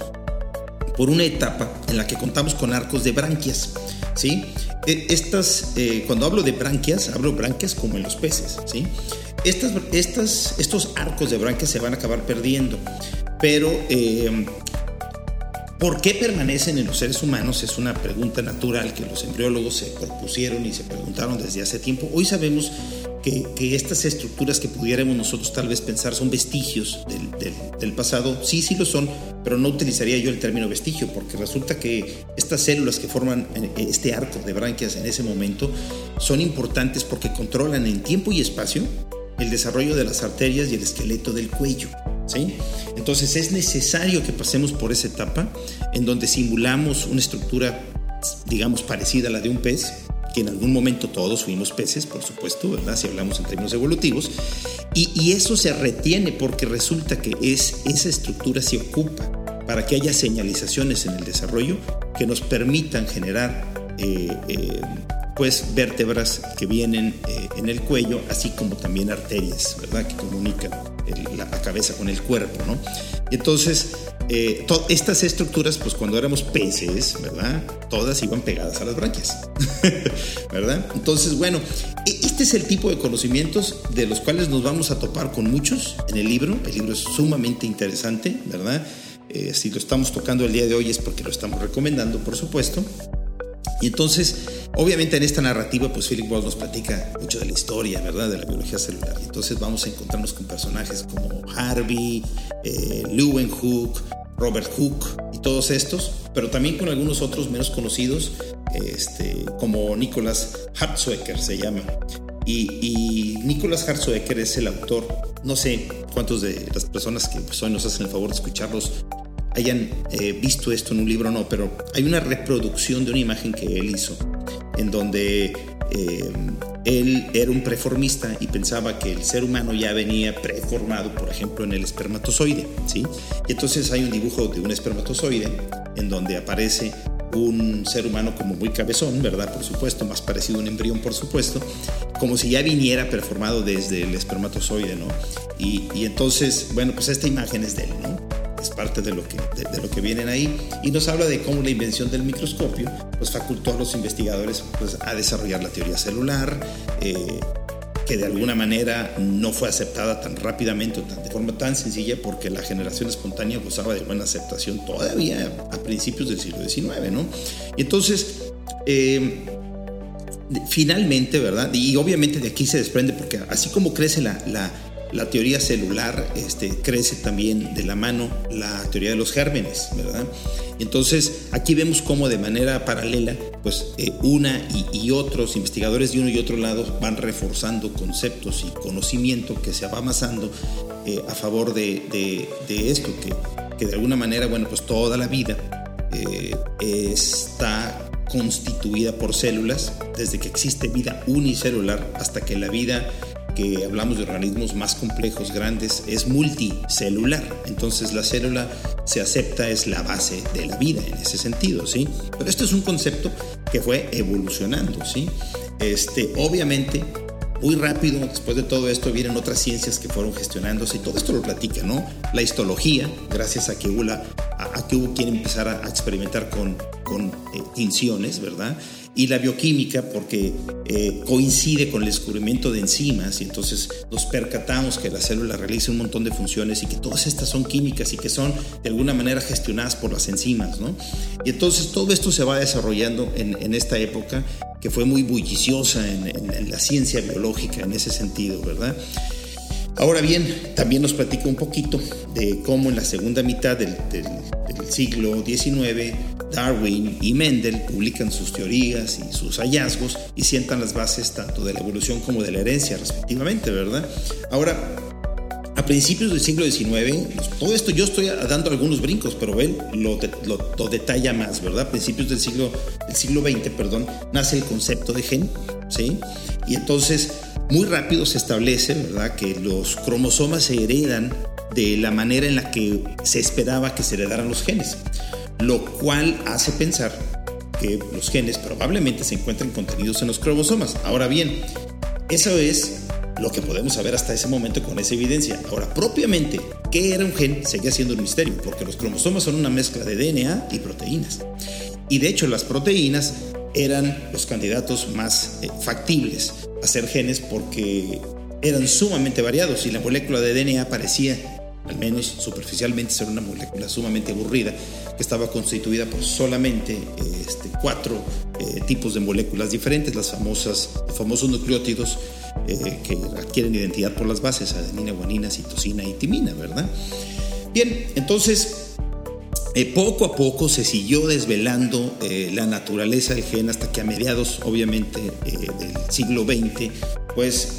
por una etapa en la que contamos con arcos de branquias. ¿sí? E, estas, eh, cuando hablo de branquias, hablo branquias como en los peces. ¿sí? Estas, estas, estos arcos de branquias se van a acabar perdiendo, pero eh, ¿por qué permanecen en los seres humanos? Es una pregunta natural que los embriólogos se propusieron y se preguntaron desde hace tiempo. Hoy sabemos que, estas estructuras que pudiéramos nosotros tal vez pensar son vestigios del, del, pasado, sí, sí lo son, pero no utilizaría yo el término vestigio, porque resulta que estas células que forman eh, este arco de branquias en ese momento son importantes porque controlan en tiempo y espacio el desarrollo de las arterias y el esqueleto del cuello. ¿sí? Entonces es necesario que pasemos por esa etapa en donde simulamos una estructura, digamos, parecida a la de un pez, que en algún momento todos fuimos peces, por supuesto, ¿verdad? Si hablamos en términos evolutivos, y, eso se retiene porque resulta que es, esa estructura se ocupa para que haya señalizaciones en el desarrollo que nos permitan generar eh, eh, pues vértebras que vienen eh, en el cuello, así como también arterias, ¿verdad? Que comunican la cabeza con el cuerpo, ¿no? Entonces, eh, estas estructuras, pues cuando éramos peces, ¿verdad? Todas iban pegadas a las branquias, ¿verdad? Entonces, bueno, e, este es el tipo de conocimientos de los cuales nos vamos a topar con muchos en el libro. El libro es sumamente interesante, ¿verdad? Eh, si lo estamos tocando el día de hoy es porque lo estamos recomendando, por supuesto. Y entonces, obviamente en esta narrativa, pues Philip Wall nos platica mucho de la historia, ¿verdad? De la biología celular. Y entonces vamos a encontrarnos con personajes como Harvey, eh, Leeuwenhoek, Robert Hooke y todos estos, pero también con algunos otros menos conocidos, este, como Nicholas Hartzoecker se llama. Y, y Nicholas Hartzoecker es el autor, no sé cuántos de las personas que pues, hoy nos hacen el favor de escucharlos hayan eh, visto esto en un libro o no, pero hay una reproducción de una imagen que él hizo, en donde eh, él era un preformista y pensaba que el ser humano ya venía preformado, por ejemplo, en el espermatozoide, ¿sí? Y entonces hay un dibujo de un espermatozoide en donde aparece un ser humano como muy cabezón, ¿verdad? Por supuesto, más parecido a un embrión, por supuesto, como si ya viniera preformado desde el espermatozoide, ¿no? Y, y entonces, bueno, pues esta imagen es de él, ¿no? Es parte de lo que, de, lo que vienen ahí, y nos habla de cómo la invención del microscopio pues, facultó a los investigadores pues, a desarrollar la teoría celular, eh, que de alguna manera no fue aceptada tan rápidamente o tan, de forma tan sencilla porque la generación espontánea gozaba de buena aceptación todavía a principios del siglo XIX, ¿no? Y entonces, eh, finalmente, ¿verdad? Y obviamente de aquí se desprende porque así como crece la la teoría celular este, crece también de la mano la teoría de los gérmenes, ¿verdad? Entonces, aquí vemos cómo de manera paralela, pues eh, una y, otros investigadores de uno y otro lado van reforzando conceptos y conocimiento que se va amasando eh, a favor de, esto, que, que, de alguna manera, bueno, pues toda la vida eh, está constituida por células, desde que existe vida unicelular hasta que la vida que hablamos de organismos más complejos, grandes, es multicelular. Entonces la célula se acepta, es la base de la vida en ese sentido, ¿sí? Pero esto es un concepto que fue evolucionando, ¿sí? Este, obviamente, muy rápido, después de todo esto, vienen otras ciencias que fueron gestionándose y todo esto lo platica, ¿no? La histología, gracias a que hubo a, que hubo quien empezara a experimentar con, con eh, ¿verdad? Y la bioquímica porque eh, coincide con el descubrimiento de enzimas y entonces nos percatamos que la célula realiza un montón de funciones y que todas estas son químicas y que son de alguna manera gestionadas por las enzimas, ¿no? Y entonces todo esto se va desarrollando en, esta época que fue muy bulliciosa en, la ciencia biológica en ese sentido, ¿verdad? Ahora bien, también nos platica un poquito de cómo en la segunda mitad del, siglo XIX Darwin y Mendel publican sus teorías y sus hallazgos y sientan las bases tanto de la evolución como de la herencia, respectivamente, ¿verdad? Ahora, a principios del siglo XIX, todo esto yo estoy dando algunos brincos, pero él lo, lo, detalla más, ¿verdad? A principios del siglo, del siglo XX, perdón, nace el concepto de gen, ¿sí? Y entonces, muy rápido se establece, ¿verdad?, que los cromosomas se heredan de la manera en la que se esperaba que se heredaran los genes lo cual hace pensar que los genes probablemente se encuentran contenidos en los cromosomas. Ahora bien, eso es lo que podemos saber hasta ese momento con esa evidencia. Ahora, propiamente, ¿qué era un gen? Seguía siendo un misterio, porque los cromosomas son una mezcla de DNA y proteínas. Y de hecho, las proteínas eran los candidatos más eh, factibles a ser genes porque eran sumamente variados y la molécula de DNA parecía al menos superficialmente ser una molécula sumamente aburrida, que estaba constituida por solamente este, cuatro eh, tipos de moléculas diferentes, las famosas, los famosos nucleótidos eh, que adquieren identidad por las bases, adenina, guanina, citosina y timina, ¿verdad? Bien, entonces eh, poco a poco se siguió desvelando la naturaleza del gen hasta que a mediados, obviamente, del siglo XX pues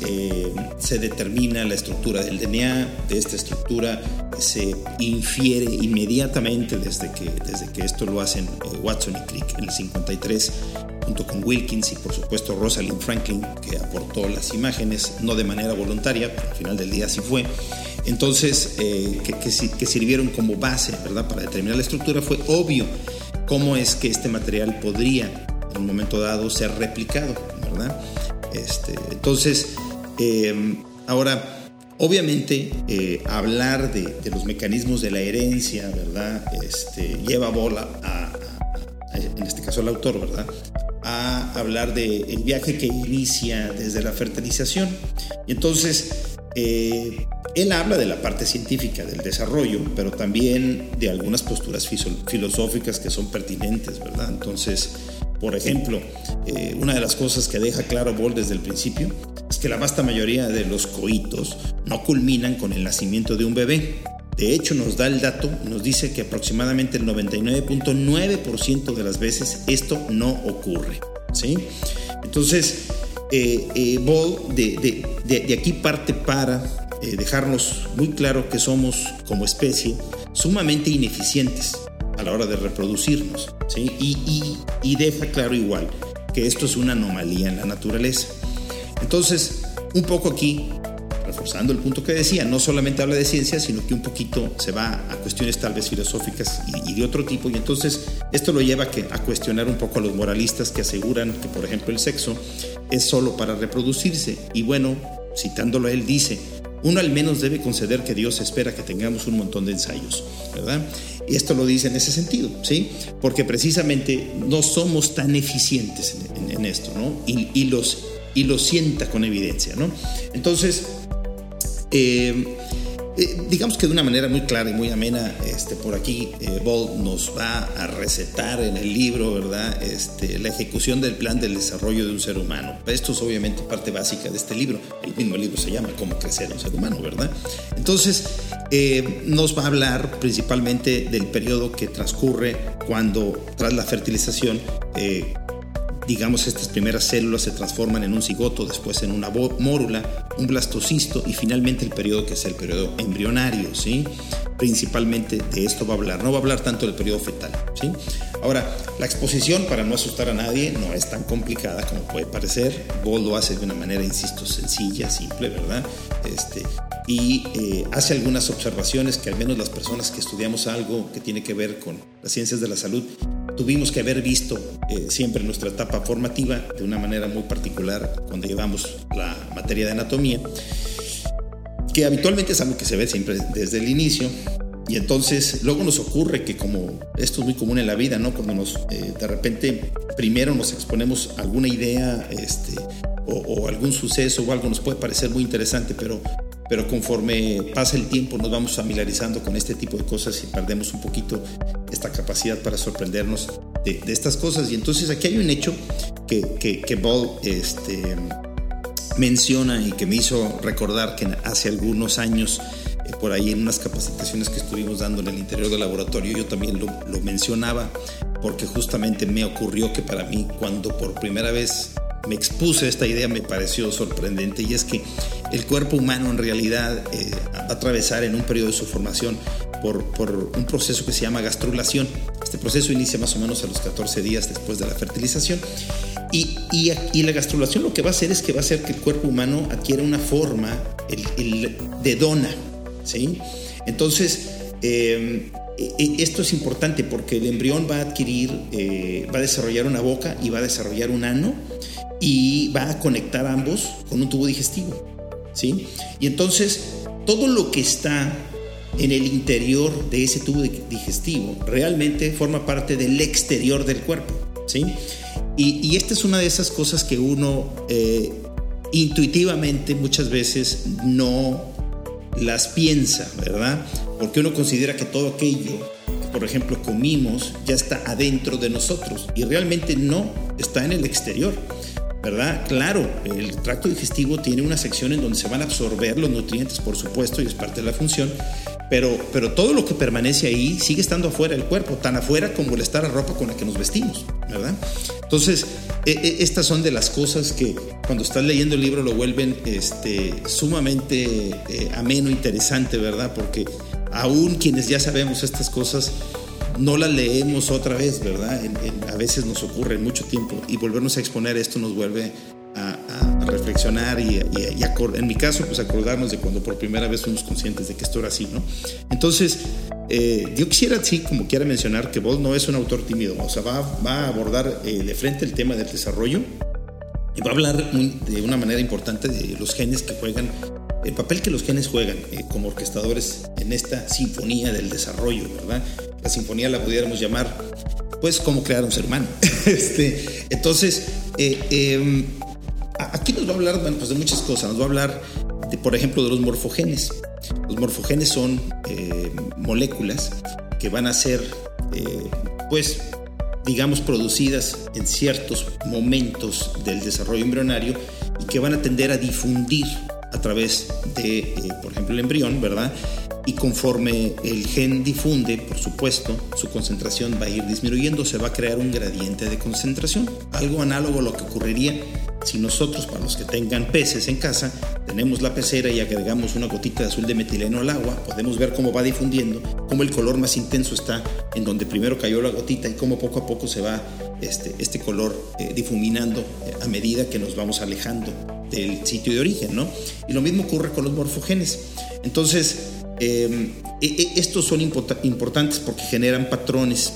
se determina la estructura del DNA, de esta estructura se infiere inmediatamente desde que, desde que esto lo hacen eh, Watson y Crick en el 53, junto con Wilkins y por supuesto Rosalind Franklin, que aportó las imágenes, no de manera voluntaria, pero al final del día sí fue. Entonces, eh, que, que, sirvieron como base, ¿verdad?, para determinar la estructura, fue obvio cómo es que este material podría en un momento dado ser replicado, ¿verdad? Este, entonces, eh, ahora, obviamente, eh, hablar de, los mecanismos de la herencia, ¿verdad? Este, lleva bola a, en este caso al autor, ¿verdad? A hablar del el viaje que inicia desde la fertilización. Y entonces, eh, él habla de la parte científica del desarrollo, pero también de algunas posturas filosóficas que son pertinentes, ¿verdad? Entonces, por ejemplo, eh, una de las cosas que deja claro Boll desde el principio es que la vasta mayoría de los coitos no culminan con el nacimiento de un bebé. De hecho, nos da el dato nos dice que aproximadamente el 99.9% de las veces esto no ocurre. ¿sí? Entonces, eh, eh Ball de, de, aquí parte para eh, dejarnos muy claro que somos como especie sumamente ineficientes a la hora de reproducirnos. ¿sí? Y, deja claro igual que esto es una anomalía en la naturaleza. Entonces, un poco aquí, reforzando el punto que decía, no solamente habla de ciencia, sino que un poquito se va a cuestiones tal vez filosóficas y, de otro tipo. Y entonces esto lo lleva a, que, a cuestionar un poco a los moralistas que aseguran que, por ejemplo, el sexo es solo para reproducirse. Y bueno, citándolo él, dice, uno al menos debe conceder que Dios espera que tengamos un montón de ensayos, ¿verdad? Y esto lo dice en ese sentido, ¿sí? Porque precisamente no somos tan eficientes en, esto, ¿no? Y, los, y lo sienta con evidencia, ¿no? Entonces, eh, eh, digamos que de una manera muy clara y muy amena, este, por aquí eh, Ball nos va a recetar en el libro, ¿verdad? Este, la ejecución del plan del desarrollo de un ser humano. Esto es obviamente parte básica de este libro. El mismo libro se llama Cómo crecer un ser humano, ¿verdad? Entonces, eh, nos va a hablar principalmente del periodo que transcurre cuando, tras la fertilización, digamos, estas primeras células se transforman en un cigoto, después en una mórula, un blastocisto y finalmente el periodo que es el periodo embrionario, ¿sí? Principalmente de esto va a hablar, no va a hablar tanto del periodo fetal, ¿sí? Ahora, la exposición, para no asustar a nadie, no es tan complicada como puede parecer. Boll lo hace de una manera, insisto, sencilla, simple, ¿verdad? Este, y eh, hace algunas observaciones que al menos las personas que estudiamos algo que tiene que ver con las ciencias de la salud tuvimos que haber visto eh, siempre nuestra etapa formativa de una manera muy particular cuando llevamos la materia de anatomía, que habitualmente es algo que se ve siempre desde el inicio, Y entonces luego nos ocurre que como esto es muy común en la vida, ¿no? Cuando nos eh, de repente primero nos exponemos alguna idea este, o, algún suceso o algo nos puede parecer muy interesante, pero, pero conforme pasa el tiempo nos vamos familiarizando con este tipo de cosas y perdemos un poquito esta capacidad para sorprendernos de, estas cosas. Y entonces aquí hay un hecho que, que, que Ball este, menciona y que me hizo recordar que hace algunos años por ahí en unas capacitaciones que estuvimos dando en el interior del laboratorio, yo también lo, mencionaba porque justamente me ocurrió que para mí cuando por primera vez me expuse esta idea me pareció sorprendente y es que el cuerpo humano en realidad eh, va a atravesar en un periodo de su formación por, por, un proceso que se llama gastrulación. Este proceso inicia más o menos a los 14 días después de la fertilización y, y, y, la gastrulación lo que va a hacer es que va a hacer que el cuerpo humano adquiera una forma el, de dona, ¿sí? Entonces, em, e, e, esto es importante porque el embrión va a adquirir, eh, va a desarrollar una boca y va a desarrollar un ano y va a conectar ambos con un tubo digestivo, ¿sí? Y entonces, todo lo que está en el interior de ese tubo digestivo realmente forma parte del exterior del cuerpo, ¿sí? Y, esta es una de esas cosas que uno eh, intuitivamente muchas veces no las piensa, ¿verdad? Porque uno considera que todo aquello que, por ejemplo, comimos ya está adentro de nosotros y realmente no, está en el exterior. ¿Verdad? Claro, el tracto digestivo tiene una sección en donde se van a absorber los nutrientes, por supuesto, y es parte de la función, pero, pero todo lo que permanece ahí sigue estando afuera del cuerpo, tan afuera como el estar a ropa con la que nos vestimos, ¿verdad? Entonces, e, e, estas son de las cosas que cuando estás leyendo el libro lo vuelven este, sumamente eh, ameno, interesante, ¿verdad? Porque aún quienes ya sabemos estas cosas, no las leemos otra vez, ¿verdad? a veces nos ocurre mucho tiempo y volvernos a exponer esto nos vuelve a, reflexionar y, en mi caso, pues acordarnos de cuando por primera vez fuimos conscientes de que esto era así, ¿no? Entonces, eh, yo quisiera, sí, como quiera mencionar, que Bolt no es un autor tímido, o sea, va, va a abordar eh, de frente el tema del desarrollo y va a hablar de una manera importante de los genes que juegan, el papel que los genes juegan eh, como orquestadores en esta sinfonía del desarrollo, ¿verdad? La sinfonía la pudiéramos llamar, pues, cómo crear un ser humano. este, entonces, em, aquí nos va a hablar pues, de muchas cosas. Nos va a hablar, de, por ejemplo, de los morfogenes. Los morfogenes son eh, moléculas que van a ser, eh, pues, digamos, producidas en ciertos momentos del desarrollo embrionario y que van a tender a difundir a través de, eh, por ejemplo, el embrión, ¿verdad? y conforme el gen difunde, por supuesto, su concentración va a ir disminuyendo, se va a crear un gradiente de concentración, algo análogo a lo que ocurriría si nosotros, para los que tengan peces en casa, tenemos la pecera y agregamos una gotita de azul de metileno al agua, podemos ver cómo va difundiendo, cómo el color más intenso está en donde primero cayó la gotita y cómo poco a poco se va este, este color eh, difuminando eh, a medida que nos vamos alejando del sitio de origen, ¿no? Y lo mismo ocurre con los morfogenes. Entonces, Em, e, e, estos son importantes porque generan patrones,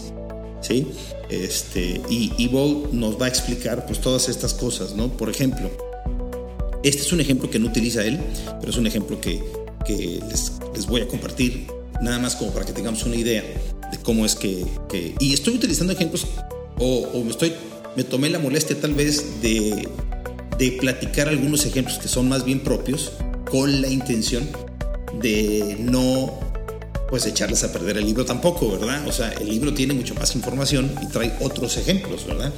¿sí? Este, y, y nos va a explicar pues todas estas cosas, ¿no? Por ejemplo, este es un ejemplo que no utiliza él, pero es un ejemplo que, que les, les, voy a compartir nada más como para que tengamos una idea de cómo es que... que y estoy utilizando ejemplos o, me, estoy, me tomé la molestia tal vez de, de platicar algunos ejemplos que son más bien propios con la intención de no pues echarles a perder el libro tampoco, ¿verdad? O sea, el libro tiene mucho más información y trae otros ejemplos, ¿verdad?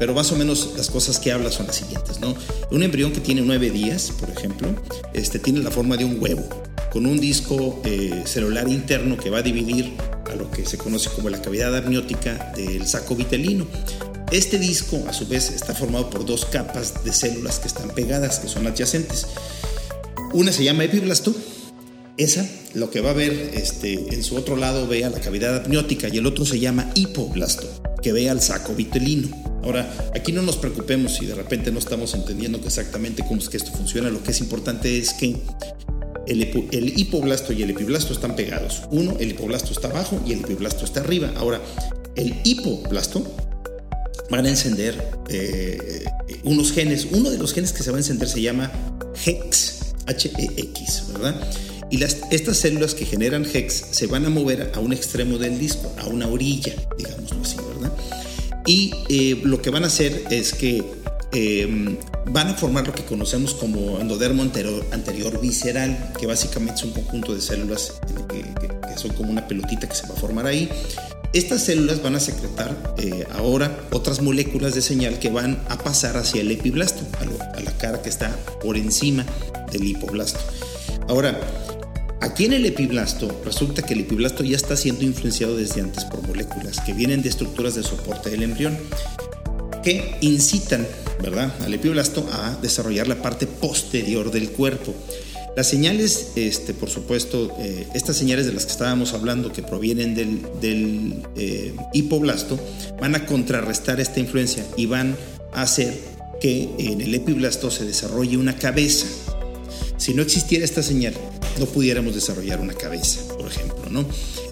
Pero más o menos las cosas que habla son las siguientes, ¿no? Un embrión que tiene nueve días, por ejemplo, este, tiene la forma de un huevo, con un disco eh, celular interno que va a dividir a lo que se conoce como la cavidad amniótica del saco vitelino. Este disco, a su vez, está formado por dos capas de células que están pegadas, que son adyacentes. Una se llama epiblasto esa, lo que va a ver este, en su otro lado, vea la cavidad amniótica y el otro se llama hipoblasto, que vea el saco vitelino. Ahora, aquí no nos preocupemos si de repente no estamos entendiendo exactamente cómo es que esto funciona. Lo que es importante es que el, hipoblasto y el epiblasto están pegados. Uno, el hipoblasto está abajo y el epiblasto está arriba. Ahora, el hipoblasto van a encender eh, unos genes. Uno de los genes que se va a encender se llama HEX, H-E-X, ¿verdad? Y estas células que generan HEX se van a mover a un extremo del disco, a una orilla, digámoslo así, ¿verdad? Y eh, lo que van a hacer es que em, van a formar lo que conocemos como endodermo anterior, visceral, que básicamente es un conjunto de células que, son como una pelotita que se va a formar ahí. Estas células van a secretar eh, ahora otras moléculas de señal que van a pasar hacia el epiblasto, a, la cara que está por encima del hipoblasto. Ahora, Aquí en el epiblasto resulta que el epiblasto ya está siendo influenciado desde antes por moléculas que vienen de estructuras de soporte del embrión que incitan, ¿verdad?, al epiblasto a desarrollar la parte posterior del cuerpo. Las señales, este, por supuesto, eh, estas señales de las que estábamos hablando que provienen del, eh, hipoblasto, van a contrarrestar esta influencia y van a hacer que en el epiblasto se desarrolle una cabeza. Si no existiera esta señal, no pudiéramos desarrollar una cabeza, por ejemplo, ¿no?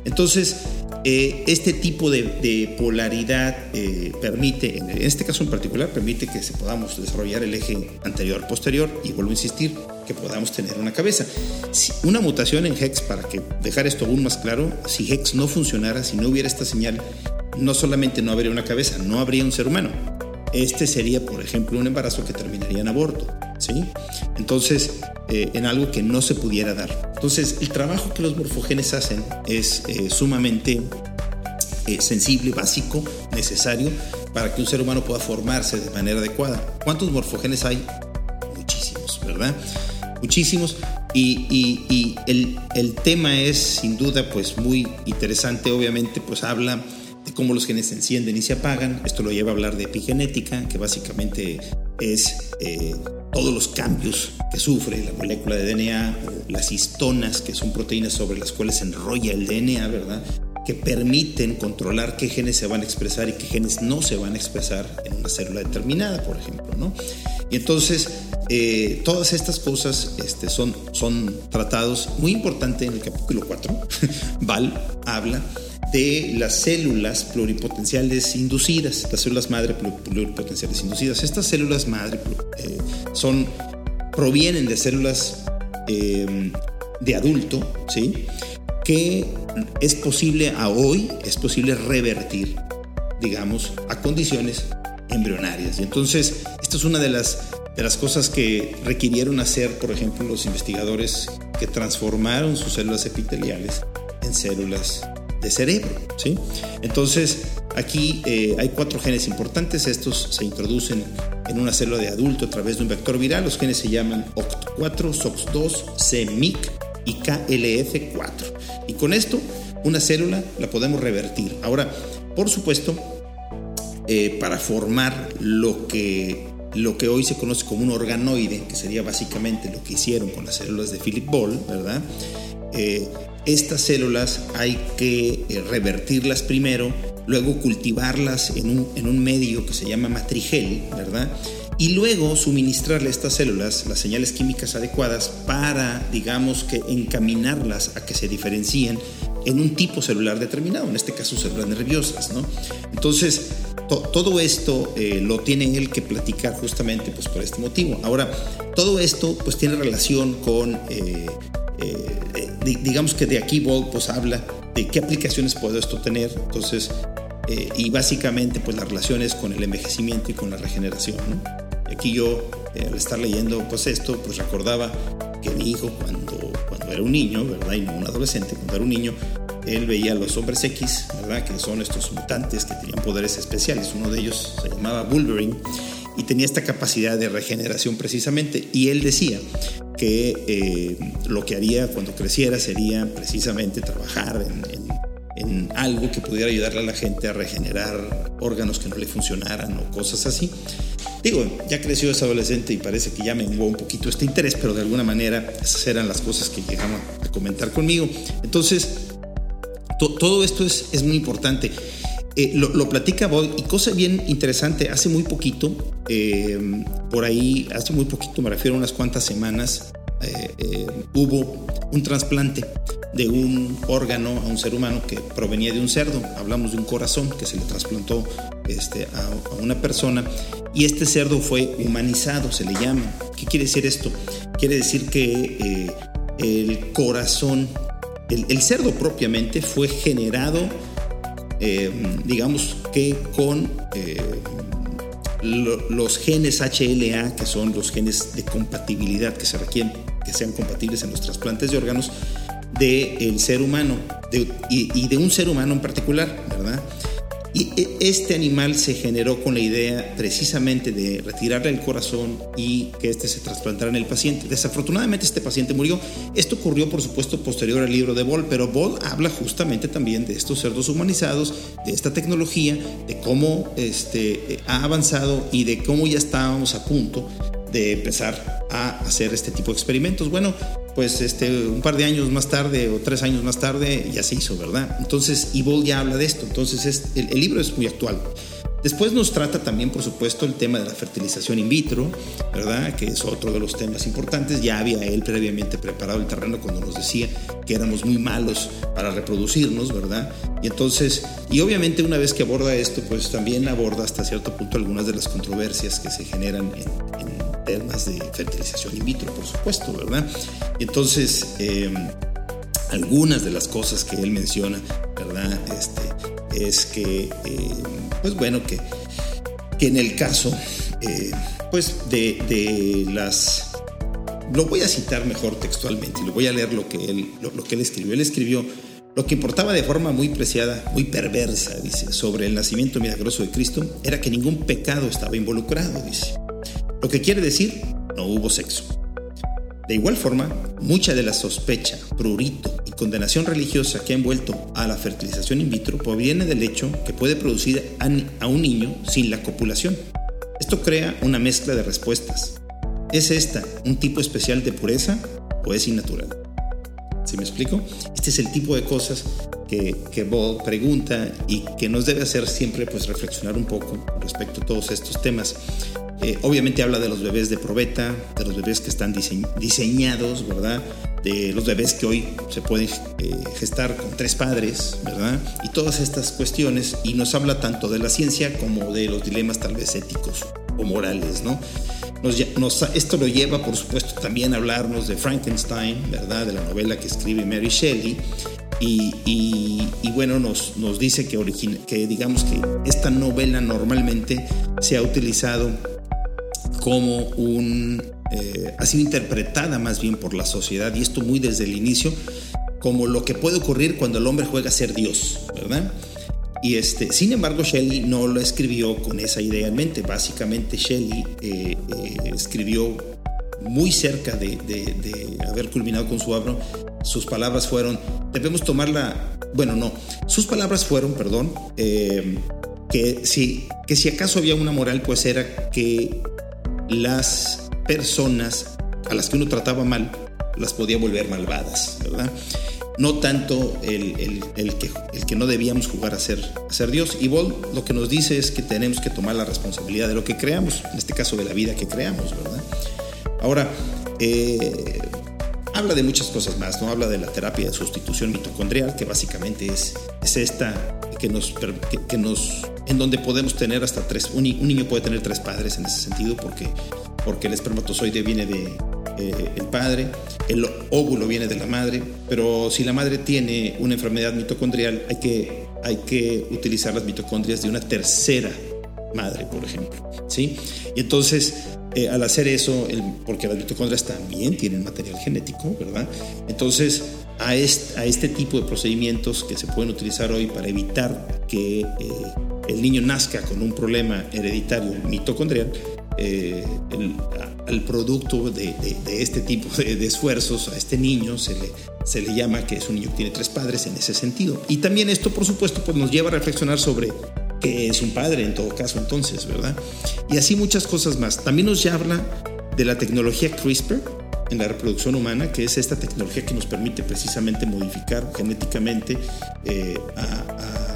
Entonces, eh, este tipo de, polaridad eh, permite, en este caso en particular, permite que se podamos desarrollar el eje anterior-posterior y vuelvo a insistir, que podamos tener una cabeza. Si una mutación en HEX, para que dejar esto aún más claro, si HEX no funcionara, si no hubiera esta señal, no solamente no habría una cabeza, no habría un ser humano. Este sería, por ejemplo, un embarazo que terminaría en aborto. ¿sí? Entonces, eh, en algo que no se pudiera dar. Entonces, el trabajo que los morfogenes hacen es eh, sumamente eh, sensible, básico, necesario para que un ser humano pueda formarse de manera adecuada. ¿Cuántos morfogenes hay? Muchísimos, ¿verdad? Muchísimos. Y, el, el, tema es sin duda pues muy interesante, obviamente pues habla cómo los genes se encienden y se apagan. Esto lo lleva a hablar de epigenética, que básicamente es eh, todos los cambios que sufre la molécula de DNA o las histonas, que son proteínas sobre las cuales se enrolla el DNA, ¿verdad? que permiten controlar qué genes se van a expresar y qué genes no se van a expresar en una célula determinada, por ejemplo. ¿no? Y entonces, eh, todas estas cosas este, son, son tratados muy importante en el capítulo 4. Val habla de las células pluripotenciales inducidas, las células madre pluripotenciales inducidas. Estas células madre eh, son, provienen de células eh, de adulto, ¿sí? que es posible a hoy, es posible revertir, digamos, a condiciones embrionarias. Y entonces, esto es una de las, de las cosas que requirieron hacer, por ejemplo, los investigadores que transformaron sus células epiteliales en células de cerebro. ¿sí? Entonces, aquí eh, hay cuatro genes importantes. Estos se introducen en una célula de adulto a través de un vector viral. Los genes se llaman OCT4, SOX2, CMYC y KLF4. Y con esto, una célula la podemos revertir. Ahora, por supuesto, eh, para formar lo que, lo que hoy se conoce como un organoide, que sería básicamente lo que hicieron con las células de Philip Ball, ¿verdad? Eh, estas células hay que eh, revertirlas primero, luego cultivarlas en un, en un medio que se llama matrigel, ¿verdad? Y luego suministrarle a estas células las señales químicas adecuadas para, digamos que, encaminarlas a que se diferencien en un tipo celular determinado, en este caso células nerviosas, ¿no? Entonces, todo esto eh, lo tiene él que platicar justamente pues, por este motivo. Ahora, todo esto pues tiene relación con eh, eh, digamos que de aquí Bolt pues habla de qué aplicaciones puede esto tener, entonces, eh, y básicamente pues las relaciones con el envejecimiento y con la regeneración, Aquí yo, eh, al estar leyendo pues esto, pues recordaba que mi hijo cuando, cuando era un niño, ¿verdad? Y no un adolescente, cuando era un niño, él veía a los hombres X, ¿verdad? Que son estos mutantes que tenían poderes especiales. Uno de ellos se llamaba Wolverine y tenía esta capacidad de regeneración precisamente. Y él decía que eh, lo que haría cuando creciera sería precisamente trabajar en, algo que pudiera ayudarle a la gente a regenerar órganos que no le funcionaran o cosas así. Digo, ya creció ese adolescente y parece que ya menguó un poquito este interés, pero de alguna manera esas eran las cosas que llegaban a comentar conmigo. Entonces, todo esto es, es muy importante. Eh, lo, platica Boyd y cosa bien interesante, hace muy poquito, eh, por ahí, hace muy poquito, me refiero a unas cuantas semanas, eh, hubo un trasplante de un órgano a un ser humano que provenía de un cerdo. Hablamos de un corazón que se le trasplantó este, a, una persona y este cerdo fue humanizado, se le llama. ¿Qué quiere decir esto? Quiere decir que el corazón, el, cerdo propiamente fue generado, eh, digamos que con eh, los genes HLA, que son los genes de compatibilidad que se requieren que sean compatibles en los trasplantes de órganos del ser humano y, de un ser humano en particular, ¿verdad? Y e, este animal se generó con la idea precisamente de retirarle el corazón y que este se trasplantara en el paciente. Desafortunadamente este paciente murió. Esto ocurrió por supuesto posterior al libro de Boll, pero Boll habla justamente también de estos cerdos humanizados, de esta tecnología, de cómo este, ha avanzado y de cómo ya estábamos a punto de empezar a hacer este tipo de experimentos. Bueno, pues este, un par de años más tarde o tres años más tarde ya se hizo, ¿verdad? Entonces, Evil ya habla de esto, entonces es, el, libro es muy actual. Después nos trata también, por supuesto, el tema de la fertilización in vitro, ¿verdad? Que es otro de los temas importantes. Ya había él previamente preparado el terreno cuando nos decía que éramos muy malos para reproducirnos, ¿verdad? Y entonces, y obviamente una vez que aborda esto, pues también aborda hasta cierto punto algunas de las controversias que se generan en, en temas de fertilización in vitro, por supuesto, ¿verdad? Entonces, em, algunas de las cosas que él menciona, ¿verdad? Este, es que, em, pues bueno, que, que en el caso, eh, pues de, de, las... Lo voy a citar mejor textualmente lo voy a leer lo que él, lo, lo que él escribió. Él escribió, lo que importaba de forma muy preciada, muy perversa, dice, sobre el nacimiento milagroso de Cristo, era que ningún pecado estaba involucrado, dice. Lo que quiere decir, no hubo sexo. De igual forma, mucha de la sospecha, prurito condenación religiosa que ha envuelto a la fertilización in vitro proviene del hecho que puede producir a un niño sin la copulación. Esto crea una mezcla de respuestas. ¿Es esta un tipo especial de pureza o es innatural? ¿Sí me explico? Este es el tipo de cosas que, que Bob pregunta y que nos debe hacer siempre pues, reflexionar un poco respecto a todos estos temas. Eh, obviamente habla de los bebés de probeta, de los bebés que están diseñados, ¿verdad? De los bebés que hoy se pueden eh, gestar con tres padres, ¿verdad? Y todas estas cuestiones, y nos habla tanto de la ciencia como de los dilemas tal vez éticos o morales, ¿no? esto lo lleva, por supuesto, también a hablarnos de Frankenstein, ¿verdad? De la novela que escribe Mary Shelley. Y, bueno, nos, nos dice que, que digamos que esta novela normalmente se ha utilizado como un... Eh, ha sido interpretada más bien por la sociedad, y esto muy desde el inicio, como lo que puede ocurrir cuando el hombre juega a ser Dios, ¿verdad? Y este, sin embargo, Shelley no lo escribió con esa idea en mente. Básicamente, Shelley eh, eh, escribió muy cerca de, de, haber culminado con su obra. Sus palabras fueron, debemos tomarla, bueno, no, sus palabras fueron, perdón, que, si, que si acaso había una moral, pues era que las personas a las que uno trataba mal las podía volver malvadas, ¿verdad? No tanto el, que, el que no debíamos jugar a ser, a ser Dios. Y Boll lo que nos dice es que tenemos que tomar la responsabilidad de lo que creamos, en este caso de la vida que creamos, ¿verdad? Ahora, eh, habla de muchas cosas más, ¿no? Habla de la terapia de sustitución mitocondrial, que básicamente es, es esta que nos, que nos en donde podemos tener hasta tres, un, niño puede tener tres padres en ese sentido porque, porque el espermatozoide viene de eh, el padre, el óvulo viene de la madre, pero si la madre tiene una enfermedad mitocondrial hay que, hay que utilizar las mitocondrias de una tercera madre, por ejemplo, ¿sí? Y entonces eh, al hacer eso, el, porque las mitocondrias también tienen material genético, ¿verdad? Entonces a este, tipo de procedimientos que se pueden utilizar hoy para evitar que eh, el niño nazca con un problema hereditario mitocondrial, eh, al producto de, este tipo de, esfuerzos, a este niño se le, se le llama que es un niño que tiene tres padres en ese sentido. Y también esto, por supuesto, pues nos lleva a reflexionar sobre qué es un padre en todo caso entonces, ¿verdad? Y así muchas cosas más. También nos habla de la tecnología CRISPR en la reproducción humana, que es esta tecnología que nos permite precisamente modificar genéticamente eh, a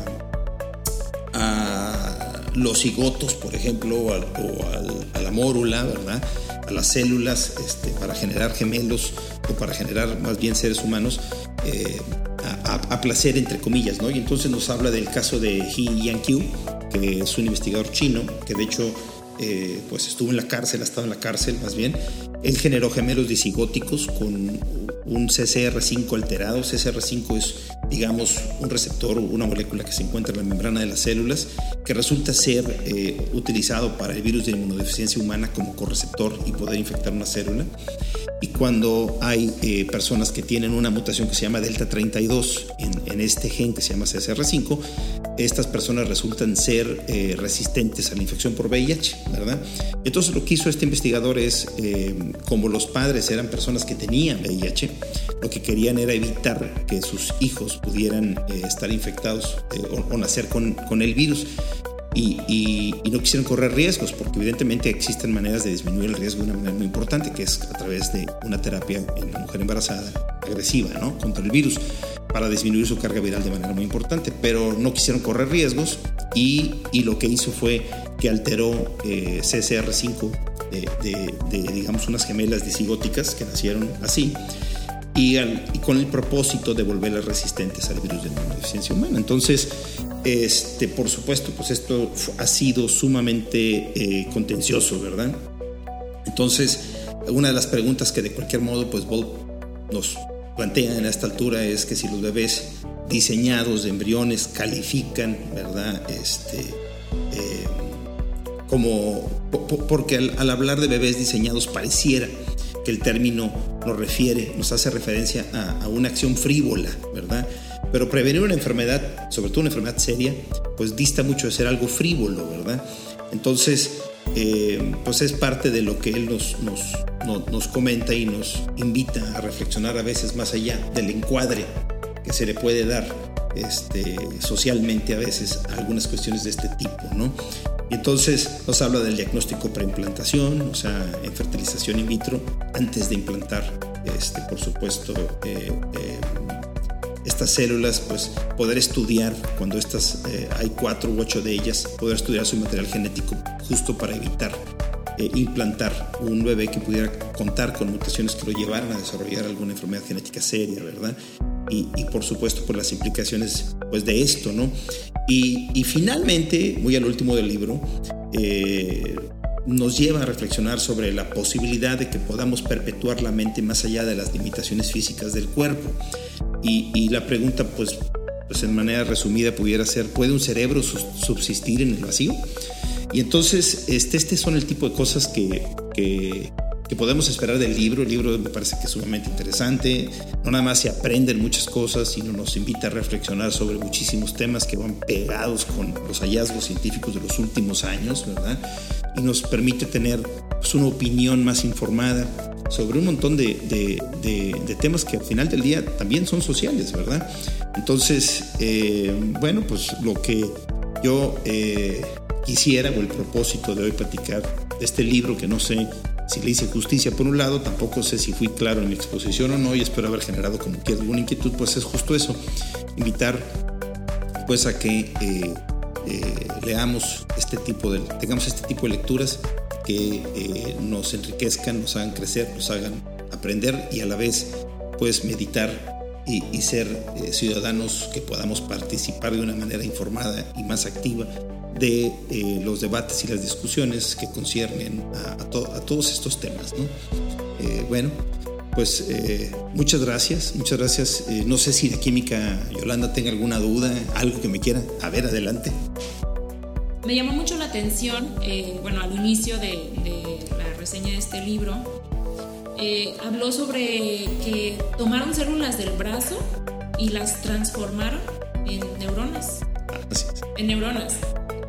los cigotos, por ejemplo, o, a la mórula, ¿verdad? A las células este, para generar gemelos o para generar más bien seres humanos eh, a, placer, entre comillas, ¿no? Y entonces nos habla del caso de He Yanqiu, que es un investigador chino, que de hecho eh, pues estuvo en la cárcel, ha estado en la cárcel más bien, Él generó gemelos disigóticos con un CCR5 alterado. CCR5 es, digamos, un receptor o una molécula que se encuentra en la membrana de las células que resulta ser eh, utilizado para el virus de inmunodeficiencia humana como correceptor y poder infectar una célula. Y cuando hay eh, personas que tienen una mutación que se llama delta 32 en, en este gen que se llama CSR5, estas personas resultan ser eh, resistentes a la infección por VIH, ¿verdad? Entonces lo que hizo este investigador es, eh, como los padres eran personas que tenían VIH, lo que querían era evitar que sus hijos pudieran estar infectados o, o, nacer con, con el virus y, no quisieron correr riesgos, porque evidentemente existen maneras de disminuir el riesgo de una manera muy importante, que es a través de una terapia en la mujer embarazada agresiva, ¿no? Contra el virus, para disminuir su carga viral de manera muy importante, pero no quisieron correr riesgos y, y lo que hizo fue que alteró eh, CCR5 de, de, digamos, unas gemelas disigóticas que nacieron así. Y, con el propósito de volverlas resistentes al virus de la inmunodeficiencia humana. Entonces, este, por supuesto, pues esto ha sido sumamente eh, contencioso, ¿verdad? Entonces, una de las preguntas que de cualquier modo, pues nos plantea en esta altura es que si los bebés diseñados de embriones califican, ¿verdad? Este, eh, como, porque al, hablar de bebés diseñados pareciera que el término nos refiere, nos hace referencia a, a una acción frívola, ¿verdad? Pero prevenir una enfermedad, sobre todo una enfermedad seria, pues dista mucho de ser algo frívolo, ¿verdad? Entonces, eh, pues es parte de lo que él nos, nos, nos, comenta y nos invita a reflexionar a veces más allá del encuadre que se le puede dar este, socialmente a veces algunas cuestiones de este tipo, ¿no? Entonces nos habla del diagnóstico preimplantación, o sea, en fertilización in vitro, antes de implantar, este, por supuesto, eh, eh, estas células, pues poder estudiar, cuando estas eh, hay cuatro u ocho de ellas, poder estudiar su material genético justo para evitar eh, implantar un bebé que pudiera contar con mutaciones que lo llevaran a desarrollar alguna enfermedad genética seria, ¿verdad? Y, por supuesto por las implicaciones pues de esto, ¿no? Y, y finalmente, muy al último del libro, eh, nos lleva a reflexionar sobre la posibilidad de que podamos perpetuar la mente más allá de las limitaciones físicas del cuerpo. Y, la pregunta, pues, pues en manera resumida pudiera ser, ¿puede un cerebro subsistir en el vacío? Y entonces, este, este son el tipo de cosas que, que, que, podemos esperar del libro. El libro me parece que es sumamente interesante. No nada más se aprenden muchas cosas, sino nos invita a reflexionar sobre muchísimos temas que van pegados con los hallazgos científicos de los últimos años, ¿verdad? Y nos permite tener pues, una opinión más informada sobre un montón de, de, temas que al final del día también son sociales, ¿verdad? Entonces, eh, bueno, pues lo que yo eh, quisiera o el propósito de hoy platicar de este libro que no sé si le hice justicia. Por un lado, tampoco sé si fui claro en mi exposición o no y espero haber generado como que alguna inquietud, pues es justo eso, invitar pues a que eh, leamos este tipo de, tengamos este tipo de lecturas que eh, nos enriquezcan, nos hagan crecer, nos hagan aprender y a la vez pues meditar y, ser eh, ciudadanos que podamos participar de una manera informada y más activa de eh, los debates y las discusiones que conciernen a, a, todos estos temas. ¿no? bueno, pues muchas gracias, muchas gracias. no sé si de química Yolanda tenga alguna duda, algo que me quiera. A ver, adelante. Me llamó mucho la atención, eh, bueno, al inicio de, la reseña de este libro, eh, habló sobre que tomaron células del brazo y las transformaron en neuronas. En neuronas.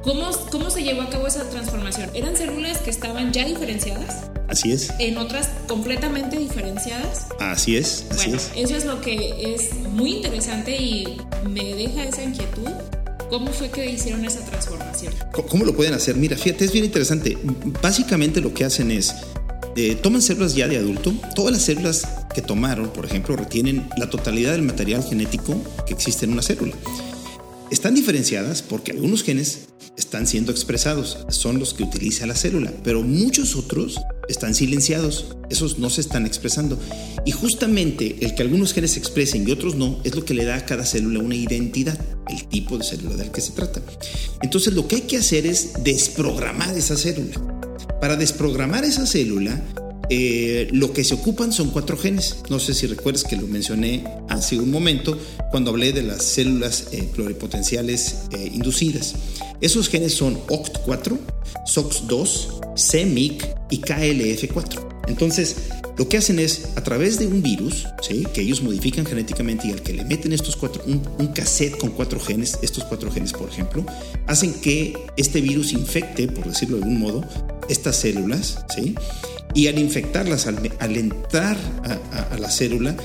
¿Cómo, ¿Cómo se llevó a cabo esa transformación? ¿Eran células que estaban ya diferenciadas? Así es. ¿En otras completamente diferenciadas? Así es, así bueno, es. Eso es lo que es muy interesante y me deja esa inquietud ¿Cómo fue que hicieron esa transformación? ¿Cómo lo pueden hacer? Mira, fíjate, es bien interesante. Básicamente lo que hacen es, eh, toman células ya de adulto, todas las células que tomaron, por ejemplo, retienen la totalidad del material genético que existe en una célula. Están diferenciadas porque algunos genes están siendo expresados, son los que utiliza la célula, pero muchos otros están silenciados, esos no se están expresando. Y justamente el que algunos genes se expresen y otros no es lo que le da a cada célula una identidad, el tipo de célula del que se trata. Entonces lo que hay que hacer es desprogramar esa célula. Para desprogramar esa célula, eh, lo que se ocupan son cuatro genes. No sé si recuerdas que lo mencioné hace un momento cuando hablé de las células eh, pluripotenciales eh, inducidas. Esos genes son OCT4, SOX2, CMYC y KLF4. Entonces, lo que hacen es, a través de un virus, ¿sí? que ellos modifican genéticamente y al que le meten estos cuatro, un, un, cassette con cuatro genes, estos cuatro genes, por ejemplo, hacen que este virus infecte, por decirlo de algún modo, estas células, ¿sí? y al infectarlas, al, entrar a la célula,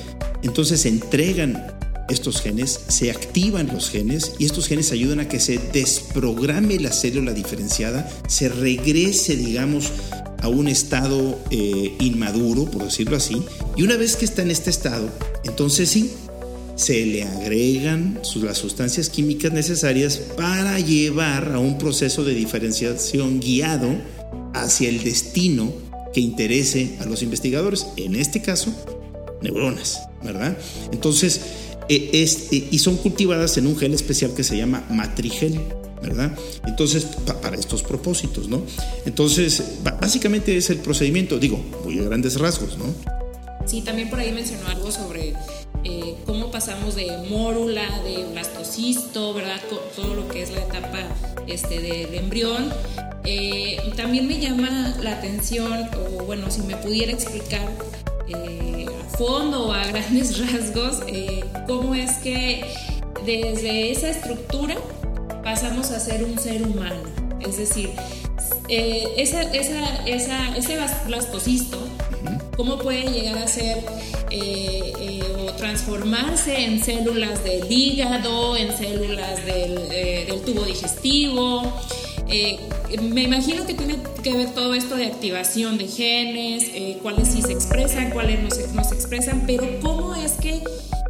entonces se entregan estos genes, se activan los genes y estos genes ayudan a que se desprograme la célula diferenciada, se regrese, digamos, a un estado eh, inmaduro, por decirlo así, y una vez que está en este estado, entonces sí, se le agregan las sustancias químicas necesarias para llevar a un proceso de diferenciación guiado hacia el destino que interese a los investigadores, en este caso, neuronas, ¿verdad? Entonces, es, eh, y son cultivadas en un gen especial que se llama matrigel, ¿verdad? Entonces, pa para estos propósitos, ¿no? Entonces, básicamente es el procedimiento, digo, muy a grandes rasgos, ¿no? Sí, también por ahí mencionó algo sobre eh, cómo pasamos de mórula, de blastocisto, ¿verdad? Todo lo que es la etapa este, del embrión. Eh, también me llama la atención, o bueno, si me pudiera explicar eh, a fondo o a grandes rasgos, eh, cómo es que desde esa estructura pasamos a ser un ser humano. Es decir, eh, esa, esa, esa, ese blastocisto, ¿cómo puede llegar a ser eh, eh, o transformarse en células del hígado, en células del, eh, tubo digestivo? me imagino que tiene que ver todo esto de activación de genes, cuáles sí se expresan, cuáles no se, expresan, pero ¿cómo es que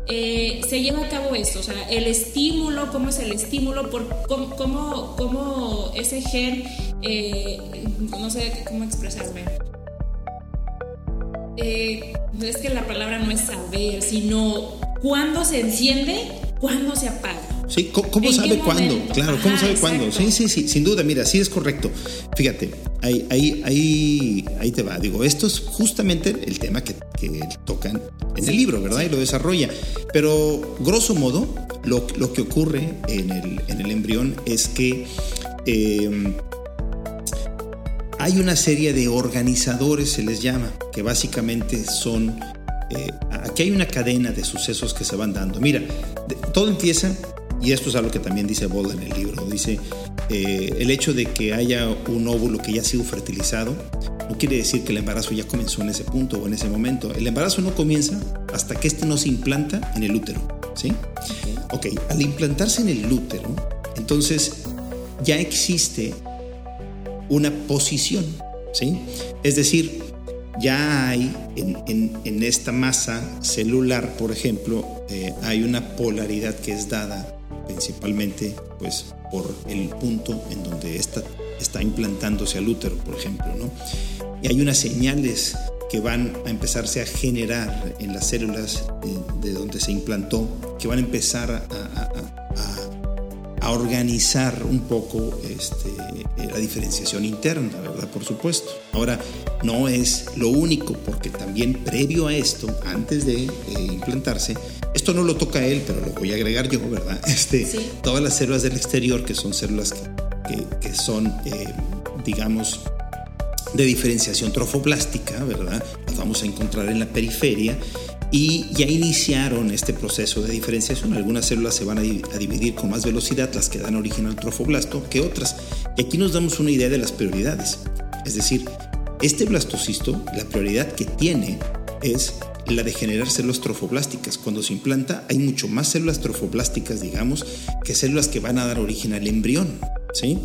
se lleva a cabo esto? O sea, el estímulo, ¿cómo es el estímulo? Por, cómo, cómo, cómo ese gen, no sé cómo expresarme. Eh, es que la palabra no es saber, sino cuándo se enciende, cuándo se apaga. Sí, ¿cómo, sabe cuándo? Claro, ¿cómo sabe cuándo? Sí, sí, sí, sin duda, mira, sí es correcto. Fíjate, ahí, ahí, ahí, ahí te va. Digo, esto es justamente el tema que, que tocan en el libro, ¿verdad? Y lo desarrolla. Pero, grosso modo, lo, lo que ocurre en el, en el, embrión es que eh, hay una serie de organizadores, se les llama, que básicamente son... Eh, aquí hay una cadena de sucesos que se van dando. Mira, de, todo empieza y esto es algo que también dice Boll en el libro. Dice, eh, el hecho de que haya un óvulo que ya ha sido fertilizado no quiere decir que el embarazo ya comenzó en ese punto o en ese momento. El embarazo no comienza hasta que este no se implanta en el útero. ¿Sí? Ok, al implantarse en el útero, entonces ya existe una posición. ¿Sí? Es decir, ya hay en, en, esta masa celular, por ejemplo, eh, hay una polaridad que es dada principalmente pues, por el punto en donde está, está implantándose al útero, por ejemplo. ¿no? Y hay unas señales que van a empezarse a generar en las células de, de donde se implantó, que van a empezar a, a organizar un poco este, la diferenciación interna, ¿verdad? Por supuesto. Ahora, no es lo único, porque también previo a esto, antes de eh, implantarse, esto no lo toca él, pero lo voy a agregar yo, ¿verdad? Este, sí. Todas las células del exterior, que son células que, que, que son, eh, digamos, de diferenciación trofoblástica, ¿verdad? Las vamos a encontrar en la periferia y ya iniciaron este proceso de diferenciación. Algunas células se van a, dividir con más velocidad, las que dan origen al trofoblasto, que otras. Y aquí nos damos una idea de las prioridades. Es decir, este blastocisto, la prioridad que tiene es la de generar células trofoblásticas. Cuando se implanta hay mucho más células trofoblásticas, digamos, que células que van a dar origen al embrión. ¿sí?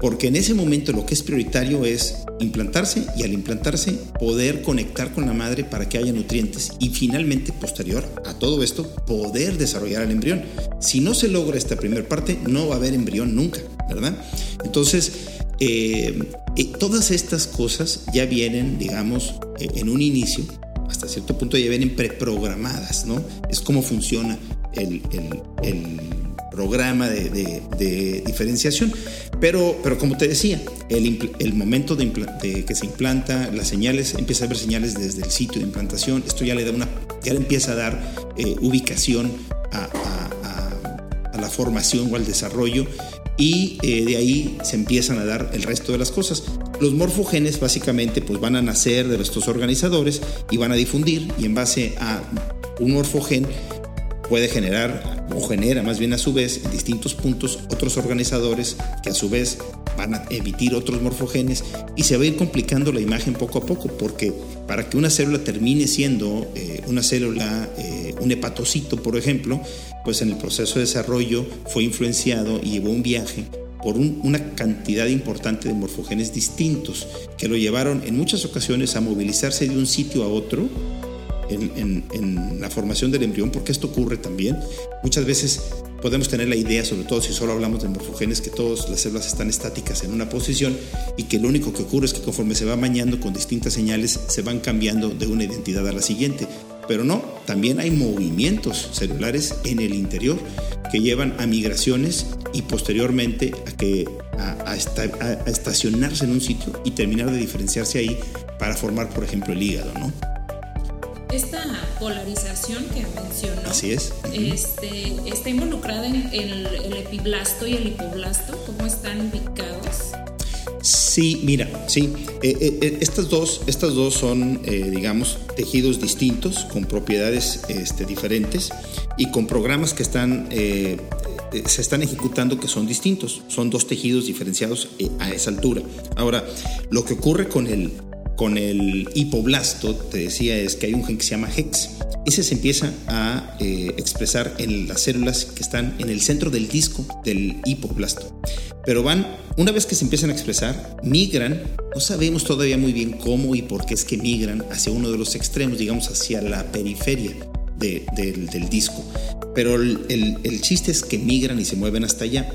Porque en ese momento lo que es prioritario es implantarse y al implantarse poder conectar con la madre para que haya nutrientes y finalmente, posterior a todo esto, poder desarrollar el embrión. Si no se logra esta primera parte, no va a haber embrión nunca, ¿verdad? Entonces, eh, eh, todas estas cosas ya vienen, digamos, eh, en un inicio, hasta cierto punto ya vienen preprogramadas, ¿no? Es como funciona el, el programa de, diferenciación. Pero, pero como te decía, el, momento de, que se implanta, las señales, empieza a haber señales desde el sitio de implantación, esto ya le da una, ya empieza a dar eh, ubicación a, a, la formación o al desarrollo y eh, de ahí se empiezan a dar el resto de las cosas. Los morfogenes básicamente pues van a nacer de estos organizadores y van a difundir y en base a un morfogen puede generar o genera más bien a su vez en distintos puntos otros organizadores que a su vez van a emitir otros morfogenes y se va a ir complicando la imagen poco a poco porque para que una célula termine siendo eh, una célula, eh, un hepatocito por ejemplo, pues en el proceso de desarrollo fue influenciado y llevó un viaje por una cantidad importante de morfogenes distintos que lo llevaron en muchas ocasiones a movilizarse de un sitio a otro en, la formación del embrión, porque esto ocurre también. Muchas veces podemos tener la idea, sobre todo si solo hablamos de morfogenes, que todas las células están estáticas en una posición y que lo único que ocurre es que conforme se va bañando con distintas señales, se van cambiando de una identidad a la siguiente. Pero no, también hay movimientos celulares en el interior que llevan a migraciones y posteriormente a, que, a, a estacionarse en un sitio y terminar de diferenciarse ahí para formar, por ejemplo, el hígado, ¿no? Esta polarización que mencionó Así es. este, está involucrada en el, epiblasto y el hipoblasto, ¿cómo están ubicados? Sí, mira, sí. Eh, eh, eh, estas, dos, estas dos son, digamos, tejidos distintos, con propiedades este, diferentes y con programas que están, se están ejecutando que son distintos. Son dos tejidos diferenciados a esa altura. Ahora, lo que ocurre con el, con el hipoblasto, te decía, es que hay un gen que se llama HEX. Ese se empieza a eh, expresar en las células que están en el centro del disco del hipoblasto. Pero van, una vez que se empiezan a expresar, migran, no sabemos todavía muy bien cómo y por qué es que migran hacia uno de los extremos, digamos hacia la periferia del, disco. Pero el, chiste es que migran y se mueven hasta allá.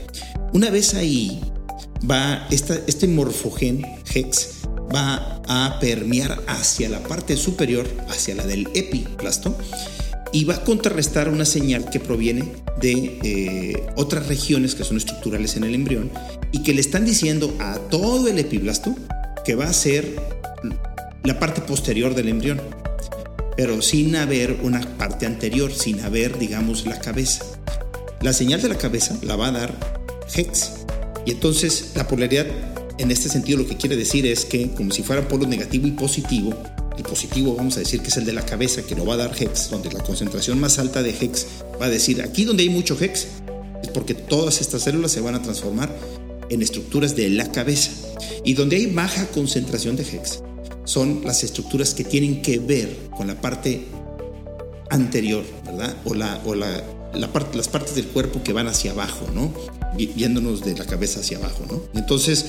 Una vez ahí va este morfogen HEX va a permear hacia la parte superior, hacia la del epiplasto, y va a contrarrestar una señal que proviene de eh, otras regiones que son estructurales en el embrión y que le están diciendo a todo el epiblasto que va a ser la parte posterior del embrión, pero sin haber una parte anterior, sin haber, digamos, la cabeza. La señal de la cabeza la va a dar Hex. Y entonces la polaridad en este sentido lo que quiere decir es que como si fuera polo negativo y positivo, el positivo vamos a decir que es el de la cabeza que lo va a dar Hex, donde la concentración más alta de Hex va a decir aquí donde hay mucho Hex es porque todas estas células se van a transformar en estructuras de la cabeza y donde hay baja concentración de Hex son las estructuras que tienen que ver con la parte anterior, ¿verdad? O, la, o la, parte, las partes del cuerpo que van hacia abajo, ¿no? Viéndonos de la cabeza hacia abajo, ¿no? Entonces,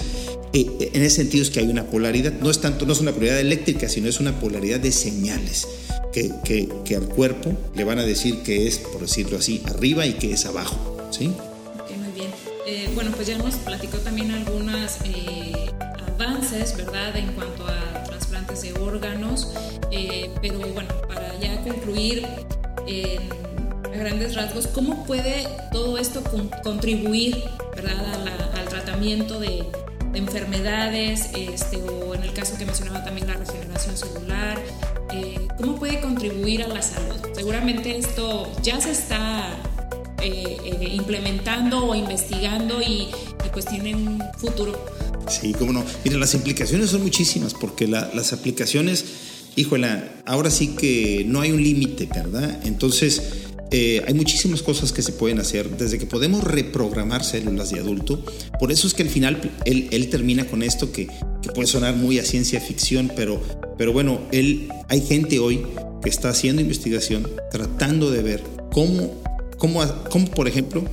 en ese sentido es que hay una polaridad, no es tanto, no es una polaridad eléctrica, sino es una polaridad de señales que, que, al cuerpo le van a decir que es, por decirlo así, arriba y que es abajo, ¿sí? muy bien. Eh, bueno, pues ya nos platicó también algunos eh, avances, ¿verdad?, en cuanto a trasplantes de órganos, pero bueno, para ya concluir a grandes rasgos, ¿cómo puede todo esto contribuir, ¿verdad?, al tratamiento de enfermedades, este, o en el caso que mencionaba también la regeneración celular, eh, ¿cómo puede contribuir a la salud? Seguramente esto ya se está eh, eh, implementando o investigando y, pues tiene un futuro. Sí, cómo no. Mira, las implicaciones son muchísimas porque las aplicaciones, híjole, ahora sí que no hay un límite, ¿verdad? Entonces, eh, hay muchísimas cosas que se pueden hacer, desde que podemos reprogramar células de adulto. Por eso es que al final él, termina con esto que, puede sonar muy a ciencia ficción, pero, pero bueno, él, hay gente hoy que está haciendo investigación tratando de ver cómo, cómo, cómo por ejemplo,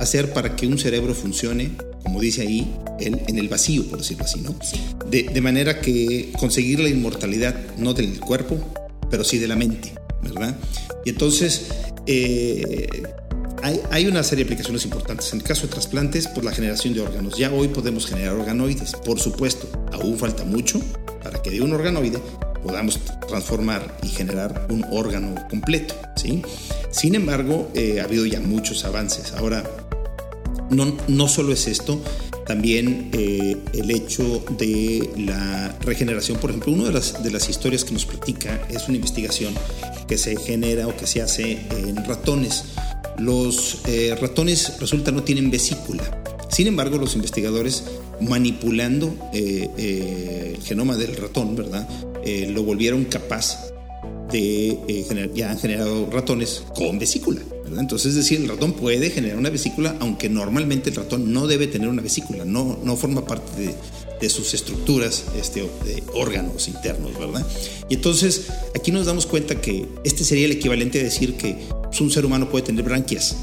hacer para que un cerebro funcione, como dice ahí, en el vacío, por decirlo así, ¿no? De, de manera que conseguir la inmortalidad, no del cuerpo, pero sí de la mente, ¿verdad? Y entonces eh, hay, una serie de aplicaciones importantes. En el caso de trasplantes, por la generación de órganos. Ya hoy podemos generar organoides. Por supuesto, aún falta mucho para que de un organoide podamos transformar y generar un órgano completo. Sin embargo, eh, ha habido ya muchos avances. Ahora, no, no solo es esto, también eh, el hecho de la regeneración. Por ejemplo, una de las, de las historias que nos platica es una investigación que se genera o que se hace en ratones. Los eh, ratones resulta no tienen vesícula. Sin embargo, los investigadores manipulando eh, el genoma del ratón, ¿verdad? lo volvieron capaz de ya han generado ratones con vesícula. Entonces, es decir, el ratón puede generar una vesícula, aunque normalmente el ratón no debe tener una vesícula, no, no forma parte de, de sus estructuras este, de órganos internos, ¿verdad? Y entonces aquí nos damos cuenta que este sería el equivalente a decir que pues, un ser humano puede tener branquias.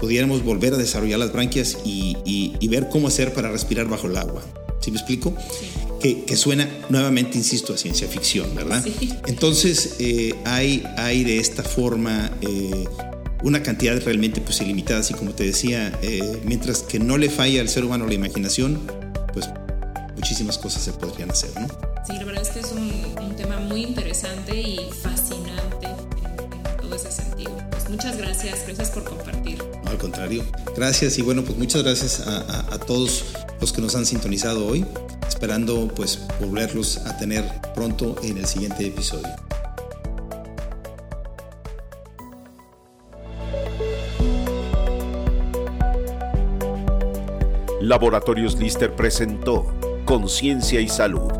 Pudiéramos volver a desarrollar las branquias y, y, ver cómo hacer para respirar bajo el agua. ¿Sí me explico? Que, que, suena nuevamente, insisto, a ciencia ficción, ¿verdad? Entonces eh, hay, hay de esta forma eh, una cantidad realmente pues ilimitada, así como te decía, eh, mientras que no le falla al ser humano la imaginación, pues muchísimas cosas se podrían hacer, ¿no? Sí, la verdad es que es un, tema muy interesante y fascinante en, todo ese sentido. Pues muchas gracias, gracias por compartir. No, al contrario, gracias y bueno, pues muchas gracias a, a todos los que nos han sintonizado hoy, esperando pues volverlos a tener pronto en el siguiente episodio. Laboratorios Lister presentó Conciencia y Salud,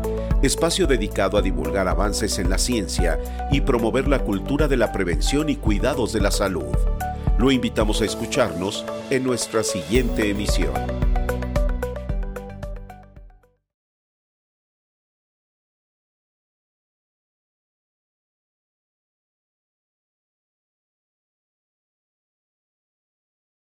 espacio dedicado a divulgar avances en la ciencia y promover la cultura de la prevención y cuidados de la salud. Lo invitamos a escucharnos en nuestra siguiente emisión.